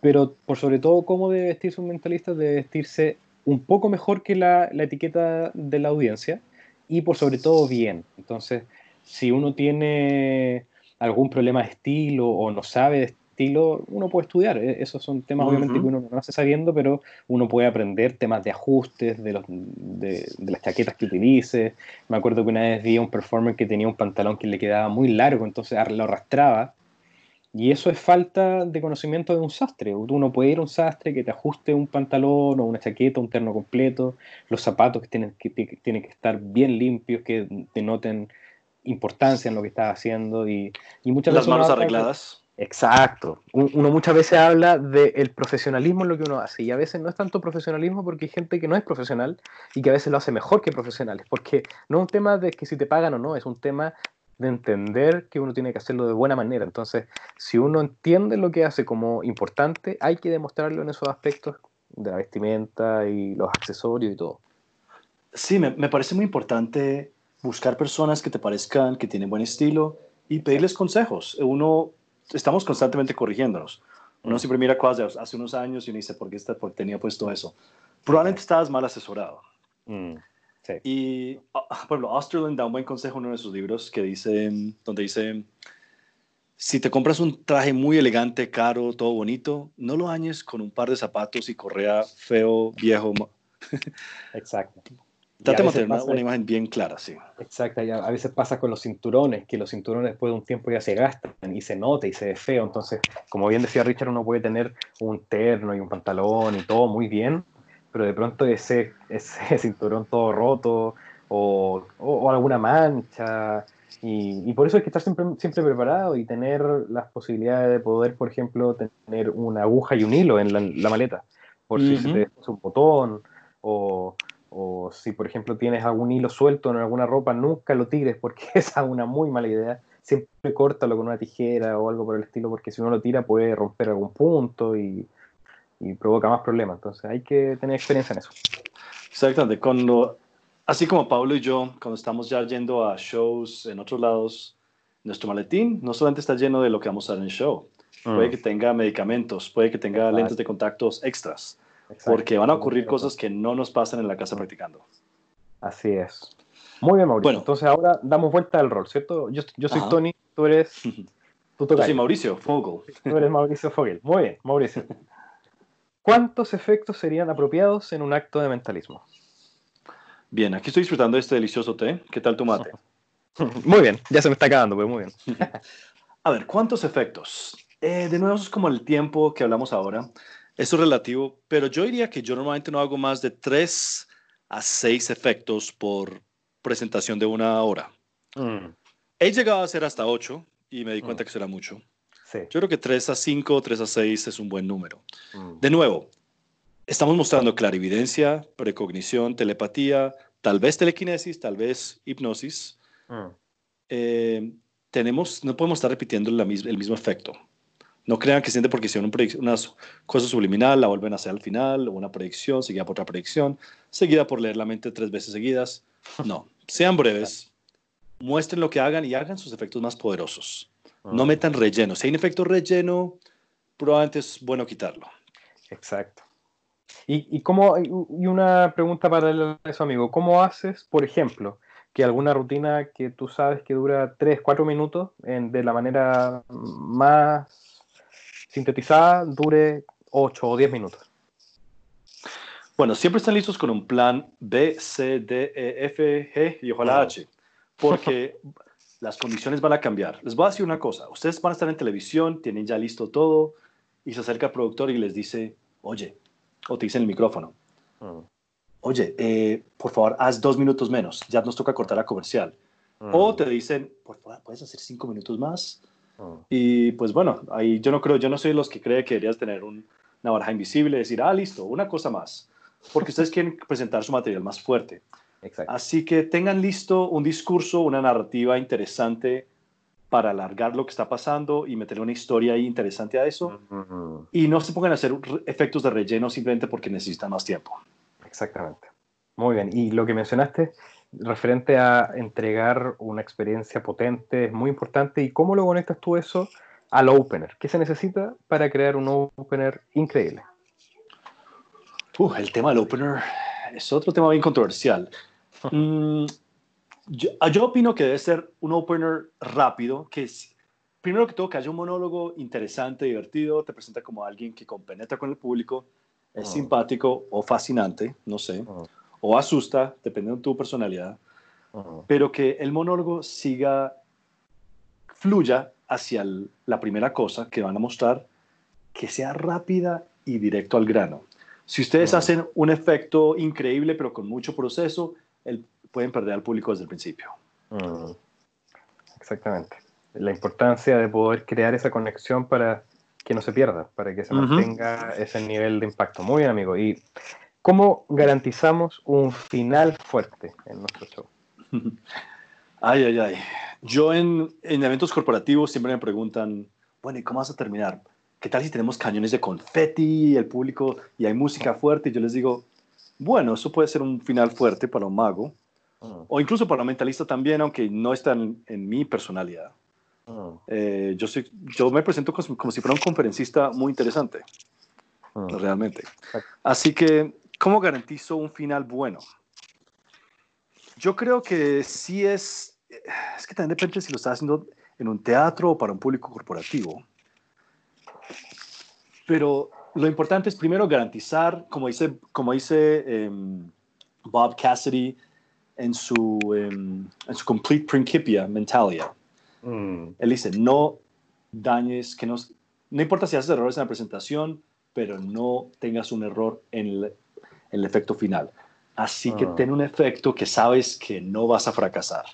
Pero por sobre todo, cómo debe vestirse un mentalista, debe vestirse un poco mejor que la, la etiqueta de la audiencia y por sobre todo bien. Entonces, si uno tiene algún problema de estilo o no sabe de estilo, uno puede estudiar. E-, esos son temas, obviamente, que uno no hace sabiendo, pero uno puede aprender temas de ajustes, de, los, de, las chaquetas que utilice. Me acuerdo que una vez vi a un performer que tenía un pantalón que le quedaba muy largo, entonces lo arrastraba. Y eso es falta de conocimiento de un sastre. Uno puede ir a un sastre que te ajuste un pantalón o una chaqueta, un terno completo, los zapatos que tienen que, tienen que estar bien limpios, que denoten importancia en lo que estás haciendo. Y, y muchas Las manos arregladas. Exacto. Uno muchas veces habla del profesionalismo en lo que uno hace y a veces no es tanto profesionalismo porque hay gente que no es profesional y que a veces lo hace mejor que profesionales, porque no es un tema de que si te pagan o no, es un tema de entender que uno tiene que hacerlo de buena manera. Entonces, si uno entiende lo que hace como importante, hay que demostrarlo en esos aspectos de la vestimenta y los accesorios y todo. Sí, me, me parece muy importante buscar personas que te parezcan que tienen buen estilo y pedirles consejos. Uno estamos constantemente corrigiéndonos. Uno siempre mira cosas de hace unos años y uno dice, ¿por qué, está, por tenía puesto eso? Probablemente estabas mal asesorado. Mm, sí. Y, ah, por ejemplo, Osterland da un buen consejo en uno de sus libros que dice, donde dice, si te compras un traje muy elegante, caro, todo bonito, no lo añes con un par de zapatos y correa feo, viejo. [laughs] Exacto. Trata de mantener una, imagen bien clara, sí. Exacto, y a, veces pasa con los cinturones, que los cinturones después de un tiempo ya se gastan y se nota y se ve feo. Entonces, como bien decía Richard, uno puede tener un terno y un pantalón y todo muy bien, pero de pronto ese, ese [laughs] cinturón todo roto o, o, alguna mancha. Y, y, por eso hay que estar siempre, siempre preparado y tener las posibilidades de poder, por ejemplo, tener una aguja y un hilo en la, maleta, por si se te después un botón o o si, por ejemplo, tienes algún hilo suelto en alguna ropa, nunca lo tires porque [laughs] esa es una muy mala idea. Siempre córtalo con una tijera o algo por el estilo, porque si uno lo tira puede romper algún punto y, provoca más problemas. Entonces hay que tener experiencia en eso. Exactamente. Cuando, así como Pablo y yo, cuando estamos ya yendo a shows en otros lados, nuestro maletín no solamente está lleno de lo que vamos a usar en el show, puede mm. que tenga medicamentos, puede que tenga lentes de contactos extras porque van a ocurrir cosas que no nos pasan en la casa practicando. Así es. Muy bien, Mauricio. Bueno, entonces ahora damos vuelta al rol, ¿cierto? Yo, yo soy Tony, tú eres... [laughs] Tú yo soy Mauricio Fogel. Tú eres Mauricio Fogel. Muy bien, Mauricio. [laughs] ¿Cuántos efectos serían apropiados en un acto de mentalismo? Bien, aquí estoy disfrutando de este delicioso té. ¿Qué tal tu mate? [laughs] Muy bien, ya se me está acabando, pues muy bien. [laughs] A ver, ¿cuántos efectos? Eh, de nuevo, eso es como el tiempo que hablamos ahora. Eso es relativo, pero yo diría que yo normalmente no hago más de tres a seis efectos por presentación de una hora. Mm. He llegado a hacer hasta ocho y me di cuenta mm. que será mucho. Yo creo que tres a cinco, tres a seis es un buen número. Mm. De nuevo, estamos mostrando clarividencia, precognición, telepatía, tal vez telequinesis, tal vez hipnosis. Eh, tenemos, no podemos estar repitiendo la el mismo efecto. No crean que siente porque hicieron una cosa subliminal, la vuelven a hacer al final, o una predicción seguida por otra predicción, seguida por leer la mente tres veces seguidas. [laughs] No, sean breves, muestren lo que hagan y hagan sus efectos más poderosos. No ah. metan relleno. Si hay un efecto relleno, probablemente es bueno quitarlo. Exacto. Y, y, cómo, y una pregunta para eso, amigo. ¿Cómo haces, por ejemplo, que alguna rutina que tú sabes que dura 3, 4 minutos en, de la manera más sintetizada dure 8 o 10 minutos. Bueno, siempre están listos con un plan B, C, D, E, F, G y ojalá H, porque [laughs] las condiciones van a cambiar. Les voy a decir una cosa, ustedes van a estar en televisión, tienen ya listo todo, y se acerca el productor y les dice, oye, o te dice en el micrófono, mm. oye, eh, por favor, haz dos minutos menos, ya nos toca cortar la comercial. Mm. O te dicen, por favor, ¿puedes hacer cinco minutos más? Ah. Y pues bueno, ahí yo no creo, yo no soy de los que cree que deberías tener una baraja invisible, decir, ah, listo, una cosa más, porque ustedes quieren presentar su material más fuerte. Así que tengan listo un discurso, una narrativa interesante para alargar lo que está pasando y meter una historia ahí interesante a eso. Y no se pongan a hacer efectos de relleno simplemente porque necesitan más tiempo. Exactamente. Muy bien. Y lo que mencionaste, referente a entregar una experiencia potente es muy importante. ¿Y cómo lo conectas tú eso al opener? ¿Qué se necesita para crear un opener increíble? el tema del opener es otro tema bien controversial. Mm, ah, yo, opino que debe ser un opener rápido, que es, primero que todo, que haya un monólogo interesante, divertido, te presenta como alguien que compenetra con el público, es ah. simpático o fascinante, no sé. Ah o asusta, dependiendo de tu personalidad, pero que el monólogo siga, fluya hacia la primera cosa que van a mostrar, que sea rápida y directo al grano. Si ustedes hacen un efecto increíble, pero con mucho proceso, el, pueden perder al público desde el principio. Exactamente. La importancia de poder crear esa conexión para que no se pierda, para que se mantenga ese nivel de impacto. Muy bien, amigo. Y ¿Cómo garantizamos un final fuerte en nuestro show? [laughs] Ay, ay, ay. Yo en, eventos corporativos siempre me preguntan, bueno, ¿y cómo vas a terminar? ¿Qué tal si tenemos cañones de confeti, el público y hay música fuerte? Y yo les digo, bueno, eso puede ser un final fuerte para un mago, ah. o incluso para un mentalista también, aunque no está en, mi personalidad. Ah. Eh, yo, soy, yo me presento como, como, si fuera un conferencista muy interesante, ah. realmente. Así que ¿Cómo garantizo un final bueno? Yo creo que sí es, es que también depende si lo estás haciendo en un teatro o para un público corporativo. Pero lo importante es primero garantizar, como dice, como dice em, Bob Cassidy en su, em, en su Complete Principia Mentalia, mm. él dice, no dañes, que no, no importa si haces errores en la presentación, pero no tengas un error en el, el efecto final. Así que ah. ten un efecto que sabes que no vas a fracasar.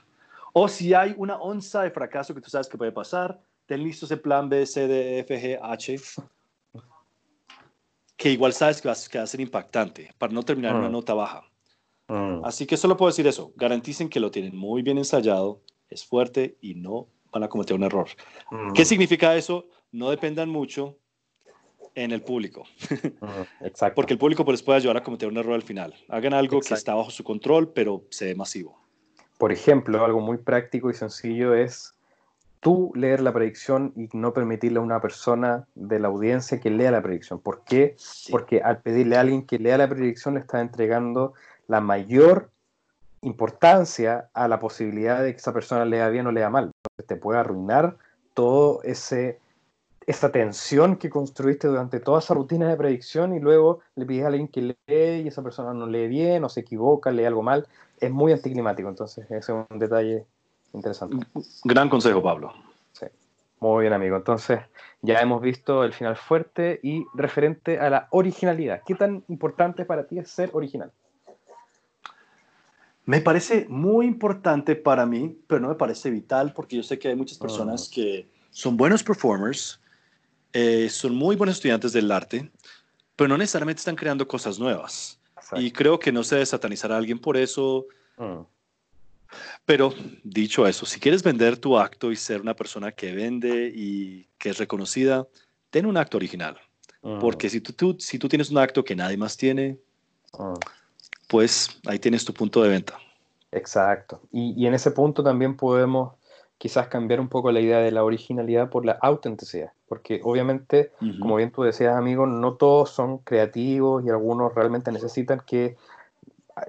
O si hay una onza de fracaso que tú sabes que puede pasar, ten listo ese plan B, C, D, F, G, H, que igual sabes que va, a ser impactante para no terminar en una ah. nota baja. Ah. Así que solo puedo decir eso. Garanticen que lo tienen muy bien ensayado, es fuerte y no van a cometer un error. ¿Qué significa eso? No dependan mucho en el público. Exacto. Porque el público pues, les puede ayudar a cometer un error al final. Hagan algo que está bajo su control, pero se ve masivo. Por ejemplo, algo muy práctico y sencillo es tú leer la predicción y no permitirle a una persona de la audiencia que lea la predicción. ¿Por qué? Porque al pedirle a alguien que lea la predicción le está entregando la mayor importancia a la posibilidad de que esa persona lea bien o lea mal. te puede arruinar todo ese esa tensión que construiste durante toda esa rutina de predicción y luego le pides a alguien que lee y esa persona no lee bien o se equivoca, lee algo mal, es muy anticlimático. Entonces, ese es un detalle interesante. Gran consejo, Pablo. Sí, muy bien, amigo. Entonces, ya hemos visto el final fuerte y referente a la originalidad. ¿Qué tan importante para ti es ser original? Me parece muy importante para mí, pero no me parece vital porque yo sé que hay muchas personas ah. que son buenos performers, eh, son muy buenos estudiantes del arte, pero no necesariamente están creando cosas nuevas. Y creo que no se debe satanizar a alguien por eso. Mm. Pero dicho eso, si quieres vender tu acto y ser una persona que vende y que es reconocida, ten un acto original. Mm. Porque si tú, si tú tienes un acto que nadie más tiene, mm. pues ahí tienes tu punto de venta. Exacto. Y, y, en ese punto también podemos quizás cambiar un poco la idea de la originalidad por la autenticidad, porque obviamente, como bien tú decías, amigo, no todos son creativos y algunos realmente necesitan que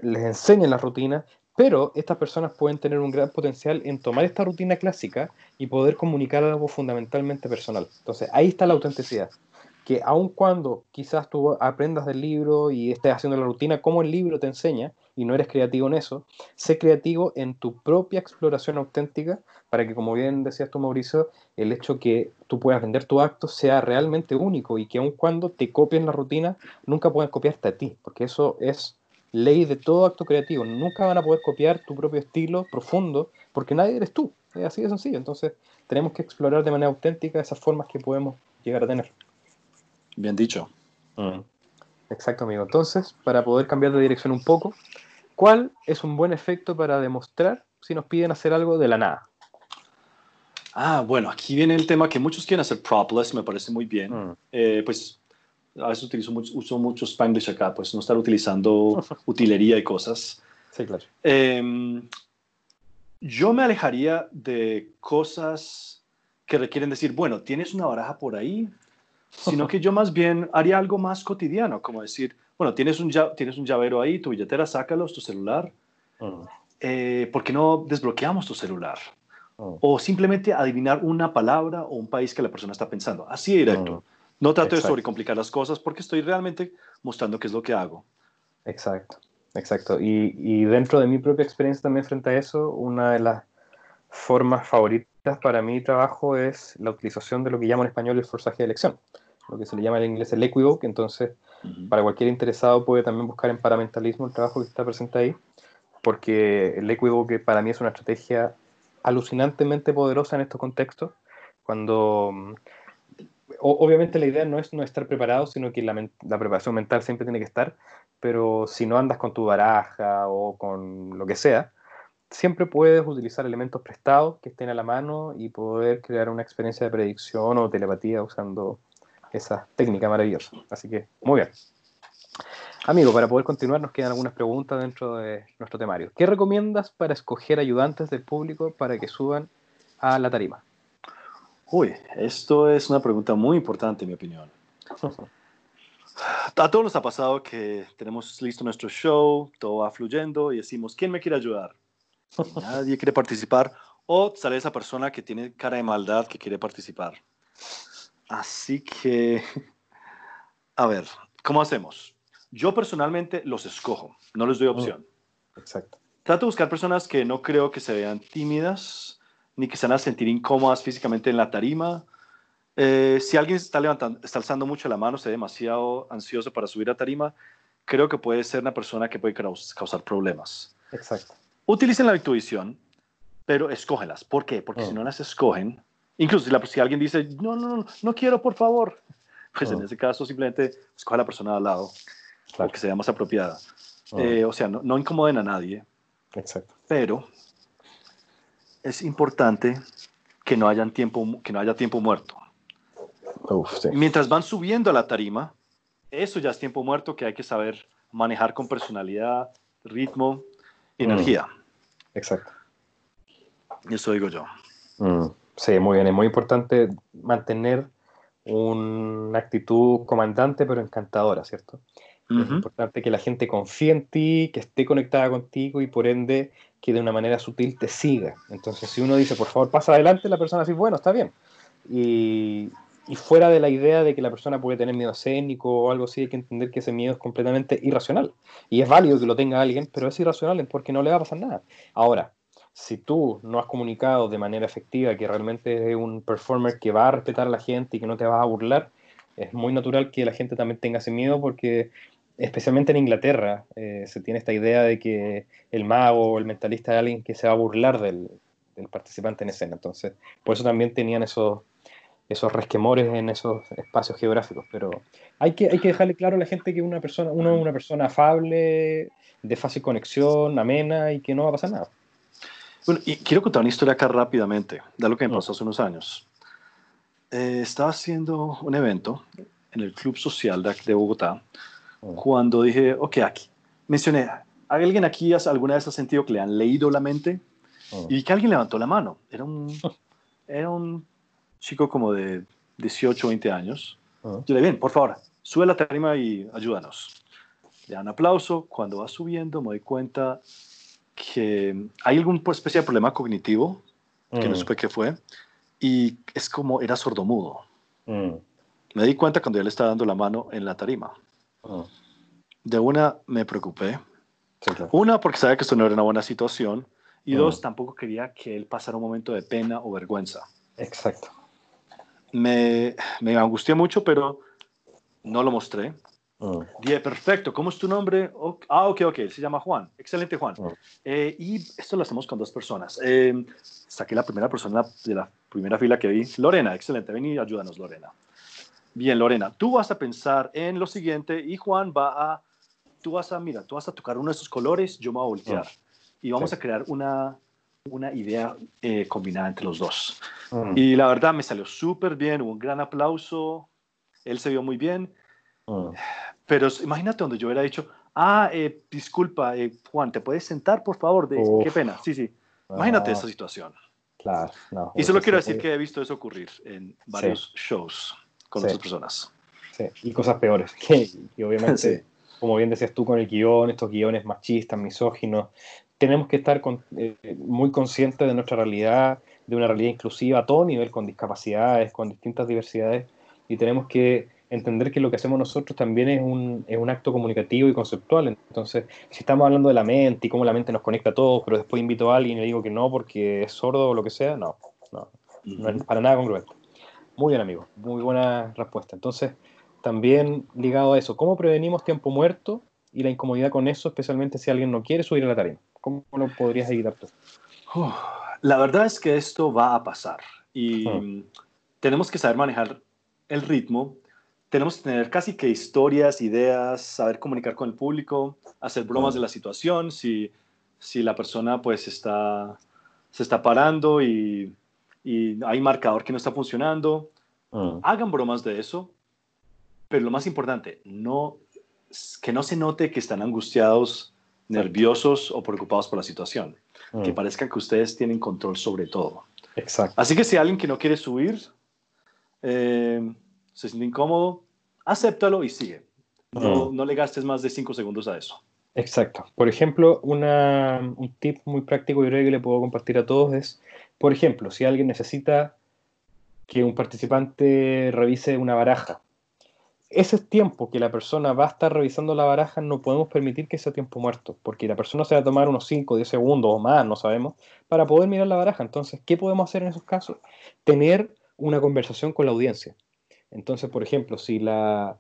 les enseñen la rutina, pero estas personas pueden tener un gran potencial en tomar esta rutina clásica y poder comunicar algo fundamentalmente personal. Entonces, ahí está la autenticidad que aun cuando quizás tú aprendas del libro y estés haciendo la rutina como el libro te enseña y no eres creativo en eso, sé creativo en tu propia exploración auténtica para que, como bien decías tú, Mauricio, el hecho que tú puedas vender tu acto sea realmente único y que aun cuando te copien la rutina, nunca puedan copiarte a ti, porque eso es ley de todo acto creativo. Nunca van a poder copiar tu propio estilo profundo porque nadie eres tú. Es así de sencillo. Entonces, tenemos que explorar de manera auténtica esas formas que podemos llegar a tener. Bien dicho. Mm. Exacto, amigo. Entonces, para poder cambiar de dirección un poco, ¿cuál es un buen efecto para demostrar si nos piden hacer algo de la nada? Ah, bueno, aquí viene el tema que muchos quieren hacer propless, me parece muy bien. Mm. Eh, pues a veces utilizo mucho, uso mucho Spanglish acá, pues no estar utilizando [laughs] utilería y cosas. Sí, claro. Em, yo me alejaría de cosas que requieren decir, bueno, tienes una baraja por ahí, sino que yo más bien haría algo más cotidiano, como decir, bueno, tienes un, tienes un llavero ahí, tu billetera, sácalo, tu celular. Mm. Eh, ¿Por qué no desbloqueamos tu celular? Mm. O simplemente adivinar una palabra o un país que la persona está pensando. Así directo. Mm. No trato de sobrecomplicar las cosas porque estoy realmente mostrando qué es lo que hago. Exacto, exacto. Y, y dentro de mi propia experiencia también frente a eso, una de las formas favoritas para mi trabajo es la utilización de lo que llamo en español el forzaje de elección lo que se le llama en inglés el equivoque, entonces para cualquier interesado puede también buscar en paramentalismo el trabajo que está presente ahí, porque el equivoque para mí es una estrategia alucinantemente poderosa en estos contextos, cuando obviamente la idea no es no estar preparado, sino que la, la, preparación mental siempre tiene que estar, pero si no andas con tu baraja o con lo que sea, siempre puedes utilizar elementos prestados que estén a la mano y poder crear una experiencia de predicción o telepatía usando esa técnica maravillosa. Así que, muy bien. Amigo, para poder continuar nos quedan algunas preguntas dentro de nuestro temario. ¿Qué recomiendas para escoger ayudantes del público para que suban a la tarima? Uy, esto es una pregunta muy importante en mi opinión. A todos nos ha pasado que tenemos listo nuestro show, todo va fluyendo y decimos, ¿quién me quiere ayudar? [laughs] Nadie quiere participar o sale esa persona que tiene cara de maldad que quiere participar. Así que, [laughs] a ver, ¿cómo hacemos? Yo personalmente los escojo, no les doy opción. Exacto. Trato de buscar personas que no creo que se vean tímidas, ni que se van a sentir incómodas físicamente en la tarima. Eh, si alguien está, levantando, está alzando mucho la mano, se ve demasiado ansioso para subir a tarima, creo que puede ser una persona que puede causar problemas. Exacto. Utilicen la intuición, pero escógelas. ¿Por qué? Porque si no las escogen, incluso si, alguien dice, no, no, no, no quiero, por favor, pues en ese caso simplemente escoge a la persona al lado, claro. que sea más apropiada. Eh, o sea, no, no incomoden a nadie. Exacto. Pero es importante que no, hayan tiempo, que no haya tiempo muerto. Mientras van subiendo a la tarima, eso ya es tiempo muerto que hay que saber manejar con personalidad, ritmo, energía. Exacto. Eso digo yo. Mm. Sí, muy bien. Es muy importante mantener una actitud comandante pero encantadora, ¿cierto? Es importante que la gente confíe en ti, que esté conectada contigo y por ende que de una manera sutil te siga. Entonces, si uno dice, por favor, pasa adelante, la persona dice, bueno, está bien. Y, fuera de la idea de que la persona puede tener miedo escénico o algo así, hay que entender que ese miedo es completamente irracional. Y es válido que lo tenga alguien, pero es irracional porque no le va a pasar nada. Ahora, si tú no has comunicado de manera efectiva que realmente es un performer que va a respetar a la gente y que no te vas a burlar, es muy natural que la gente también tenga ese miedo porque especialmente en Inglaterra eh, se tiene esta idea de que el mago o el mentalista es alguien que se va a burlar del, participante en escena. Entonces, por eso también tenían esos, esos resquemores en esos espacios geográficos. Pero hay que, hay que dejarle claro a la gente que una persona, uno es una persona afable, de fácil conexión, amena y que no va a pasar nada. Bueno, y quiero contar una historia acá rápidamente, de lo que me pasó hace unos años. Eh, estaba haciendo un evento en el Club Social de, Bogotá, cuando dije, ok, aquí, mencioné, ¿alguien aquí alguna vez ha sentido que le han leído la mente? Y que alguien levantó la mano. Era un, [laughs] era un chico como de 18, 20 años. Yo le dije, bien, por favor, sube la tarima y ayúdanos. Le dan aplauso. Cuando va subiendo me doy cuenta que hay algún especie de problema cognitivo, que no mm. supe qué fue, y es como era sordomudo. Mm. Me di cuenta cuando él estaba dando la mano en la tarima. Mm. De una, me preocupé. Una, porque sabía que esto no era una buena situación. Y dos, tampoco quería que él pasara un momento de pena o vergüenza. Exacto. Me, me angustié mucho, pero no lo mostré. Mm. Dije, perfecto, ¿cómo es tu nombre? ah, ok, ok, se llama Juan. Excelente, Juan. Mm. Eh, y esto lo hacemos con dos personas. Eh, saqué la primera persona de la primera fila que vi. Lorena, excelente, ven y ayúdanos, Lorena. Bien, Lorena, tú vas a pensar en lo siguiente y Juan va a, tú vas a, mira, tú vas a tocar uno de esos colores, yo me voy a voltear. Mm. Y vamos a crear una, una idea eh, combinada entre los dos. Y la verdad me salió súper bien, hubo un gran aplauso, él se vio muy bien. Pero imagínate donde yo hubiera dicho, ah, eh, disculpa, eh, Juan, ¿te puedes sentar, por favor? De, qué pena. Sí, sí. Imagínate esa situación. Claro, no. Y solo quiero decir que he visto eso ocurrir en varios shows con otras personas. Sí, y cosas peores. [laughs] Que, y obviamente, como bien decías tú con el guion, estos guiones machistas, misóginos, tenemos que estar eh, muy conscientes de nuestra realidad, de una realidad inclusiva a todo nivel, con discapacidades, con distintas diversidades, y tenemos que entender que lo que hacemos nosotros también es un, es un, acto comunicativo y conceptual. Entonces, si estamos hablando de la mente y cómo la mente nos conecta a todos, pero después invito a alguien y le digo que no porque es sordo o lo que sea, no, no, no es para nada congruente. Muy bien, amigo, muy buena respuesta. Entonces, también ligado a eso, ¿cómo prevenimos tiempo muerto y la incomodidad con eso, especialmente si alguien no quiere subir a la tarima? ¿Cómo lo podrías evitar tú? la verdad es que esto va a pasar y tenemos que saber manejar el ritmo tenemos que tener casi que historias, ideas, saber comunicar con el público, hacer bromas de la situación, si, si la persona pues está, se está parando y, y hay marcador que no está funcionando, mm. hagan bromas de eso, pero lo más importante, no, que no se note que están angustiados, nerviosos o preocupados por la situación, que mm. parezca que ustedes tienen control sobre todo. Exacto. Así que si alguien que no quiere subir, eh, se siente incómodo, acéptalo y sigue. No, no le gastes más de cinco segundos a eso. Exacto. Por ejemplo, una, un tip muy práctico y creo que le puedo compartir a todos es Por ejemplo, si alguien necesita que un participante revise una baraja, ese tiempo que la persona va a estar revisando la baraja no podemos permitir que sea tiempo muerto, porque la persona se va a tomar unos 5 o 10 segundos o más, no sabemos, para poder mirar la baraja. Entonces, ¿qué podemos hacer en esos casos? Tener una conversación con la audiencia. Entonces, por ejemplo, si la,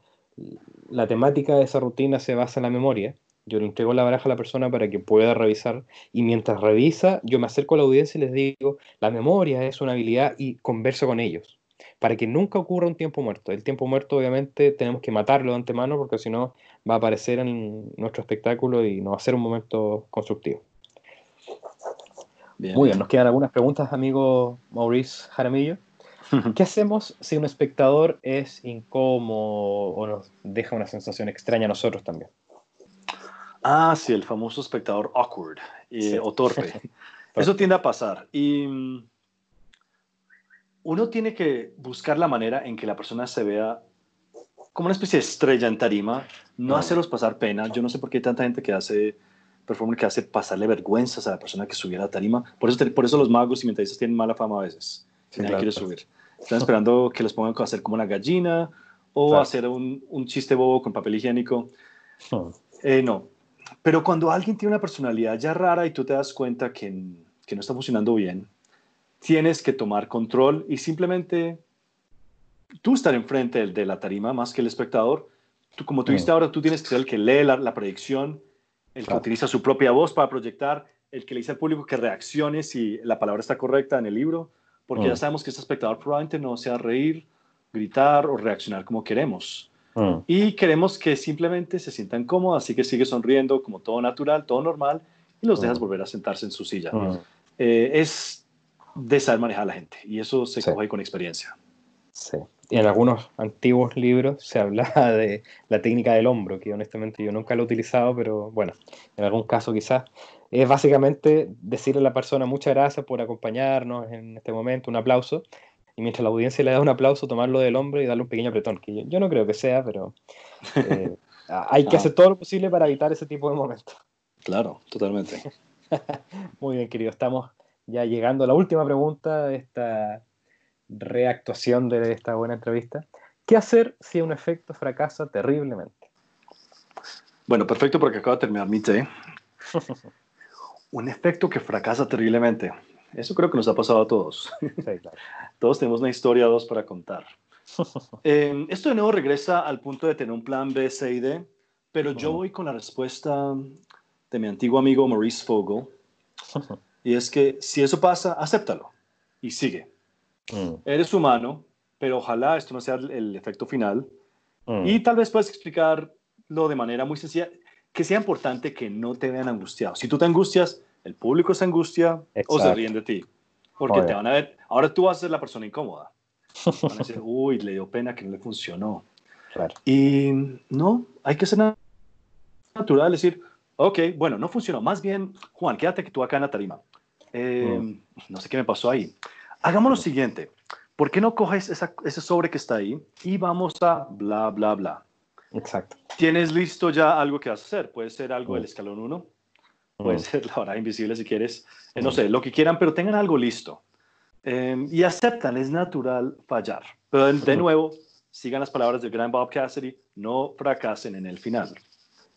la temática de esa rutina se basa en la memoria, yo le entrego la baraja a la persona para que pueda revisar y mientras revisa, yo me acerco a la audiencia y les digo, la memoria es una habilidad y converso con ellos para que nunca ocurra un tiempo muerto. El tiempo muerto obviamente tenemos que matarlo de antemano porque si no va a aparecer en nuestro espectáculo y no va a ser un momento constructivo. Muy bien, nos quedan algunas preguntas, amigo Maurice Jaramillo. [laughs] ¿Qué hacemos si un espectador es incómodo o nos deja una sensación extraña a nosotros también? Ah, sí, el famoso espectador awkward eh, o [laughs] torpe. Eso tiende a pasar. Y mm, uno tiene que buscar la manera en que la persona se vea como una especie de estrella en tarima, no hacerlos pasar pena. Yo no sé por qué hay tanta gente que hace performance que hace pasarle vergüenzas a la persona que subiera a la tarima. Por eso, por eso los magos y mentalistas tienen mala fama a veces. Si nadie quiere subir. Están esperando que los pongan a hacer como una gallina o hacer un, un, chiste bobo con papel higiénico. [laughs] Eh, no. Pero cuando alguien tiene una personalidad ya rara y tú te das cuenta que, que no está funcionando bien, tienes que tomar control y simplemente tú estar enfrente de, la tarima más que el espectador. Tú, como tú viste ahora, tú tienes que ser el que lee la, predicción, el que utiliza su propia voz para proyectar, el que le dice al público que reaccione si la palabra está correcta en el libro, porque ya sabemos que este espectador probablemente no sea reír, gritar o reaccionar como queremos. Y queremos que simplemente se sientan cómodos, así que sigue sonriendo como todo natural, todo normal, y los dejas volver a sentarse en su silla. Eh, es de saber manejar a la gente. Y eso se coge con experiencia. Sí. Y en algunos antiguos libros se hablaba [laughs] de la técnica del hombro, que honestamente yo nunca lo he utilizado, pero bueno, en algún caso quizás. Es básicamente decirle a la persona muchas gracias por acompañarnos en este momento, un aplauso. Y mientras la audiencia le da un aplauso, tomarlo del hombro y darle un pequeño apretón, que yo, no creo que sea, pero eh, [laughs] hay que ah. hacer todo lo posible para evitar ese tipo de momentos. Claro, totalmente. [laughs] Muy bien, querido. Estamos ya llegando a la última pregunta de esta reactuación de esta buena entrevista. ¿Qué hacer si un efecto fracasa terriblemente? Bueno, perfecto porque acabo de terminar mi té. [laughs] un efecto que fracasa terriblemente. Eso creo que nos ha pasado a todos. [laughs] Todos tenemos una historia o dos para contar. [laughs] Em, esto de nuevo regresa al punto de tener un plan B, C y D, pero yo voy con la respuesta de mi antiguo amigo Maurice Fogel, [laughs] y es que si eso pasa, acéptalo y sigue. Mm. Eres humano, pero ojalá esto no sea el efecto final. Mm. Y tal vez puedas explicarlo de manera muy sencilla, que sea importante que no te vean angustiado. Si tú te angustias, el público se angustia o se ríen de ti. Porque te van a ver, ahora tú vas a ser la persona incómoda. Van a decir, [laughs] uy, le dio pena que no le funcionó. Y no, hay que ser natural, decir, ok, bueno, no funcionó. Más bien, Juan, quédate que tú acá en la tarima. Eh, mm. No sé qué me pasó ahí. Hagamos lo siguiente. ¿Por qué no coges ese sobre que está ahí y vamos a bla, bla, bla? Exacto. ¿Tienes listo ya algo que vas a hacer? Puede ser algo del mm. escalón 1, puede mm. ser la hora invisible si quieres, eh, no sé, lo que quieran, pero tengan algo listo. Em, y aceptan, es natural fallar. Pero de, nuevo, sigan las palabras del gran Bob Cassidy, no fracasen en el final.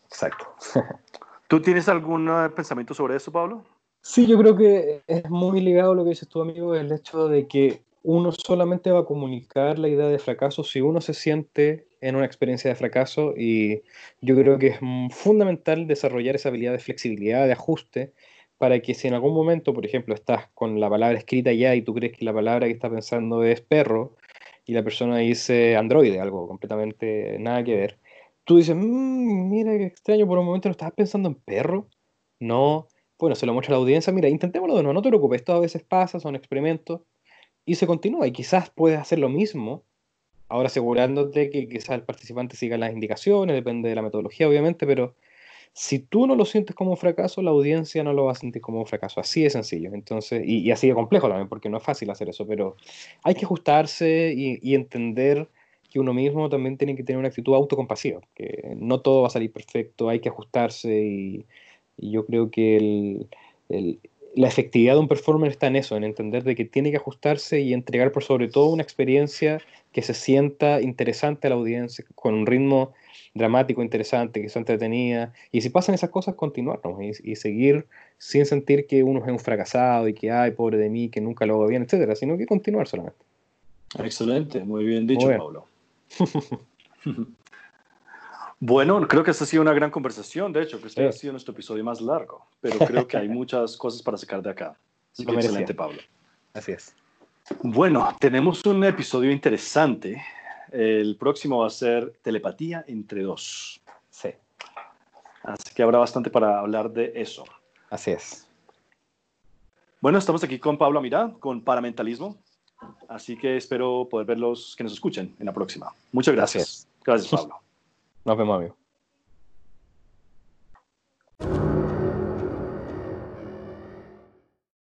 Exacto. [laughs] ¿Tú tienes algún eh, pensamiento sobre eso, Pablo? Sí, yo creo que es muy ligado a lo que dices tú, amigo, el hecho de que uno solamente va a comunicar la idea de fracaso si uno se siente en una experiencia de fracaso y yo creo que es fundamental desarrollar esa habilidad de flexibilidad, de ajuste, para que si en algún momento, por ejemplo, estás con la palabra escrita ya y tú crees que la palabra que estás pensando es perro y la persona dice androide, algo completamente nada que ver, tú dices, mmm, mira qué extraño, por un momento no estabas pensando en perro. No, bueno, se lo muestra a la audiencia, mira, intentémoslo de nuevo, no te preocupes, esto a veces pasa, son experimentos, y se continúa, y quizás puedes hacer lo mismo, ahora asegurándote que quizás el participante siga las indicaciones, depende de la metodología, obviamente, pero si tú no lo sientes como un fracaso, la audiencia no lo va a sentir como un fracaso, así de sencillo, entonces, y, así de complejo también, porque no es fácil hacer eso, pero hay que ajustarse y, entender que uno mismo también tiene que tener una actitud autocompasiva, que no todo va a salir perfecto, hay que ajustarse y y yo creo que el, la efectividad de un performer está en eso, en entender de que tiene que ajustarse y entregar por sobre todo una experiencia que se sienta interesante a la audiencia, con un ritmo dramático, interesante, que sea entretenida. Y si pasan esas cosas, continuar y, seguir sin sentir que uno es un fracasado y que, ay, pobre de mí, que nunca lo hago bien, etcétera, sino que continuar solamente. Excelente, muy bien dicho, Pablo. [laughs] Bueno, creo que esta ha sido una gran conversación, de hecho, que este ha sido nuestro episodio más largo, pero creo que hay [laughs] muchas cosas para sacar de acá. excelente, Pablo. Así es. Bueno, tenemos un episodio interesante. El próximo va a ser telepatía entre dos. Sí. Así que habrá bastante para hablar de eso. Así es. Bueno, estamos aquí con Pablo Amirá, con Paramentalismo. Así que espero poder verlos que nos escuchen en la próxima. Muchas gracias. Gracias, Pablo. Nos vemos, amigo.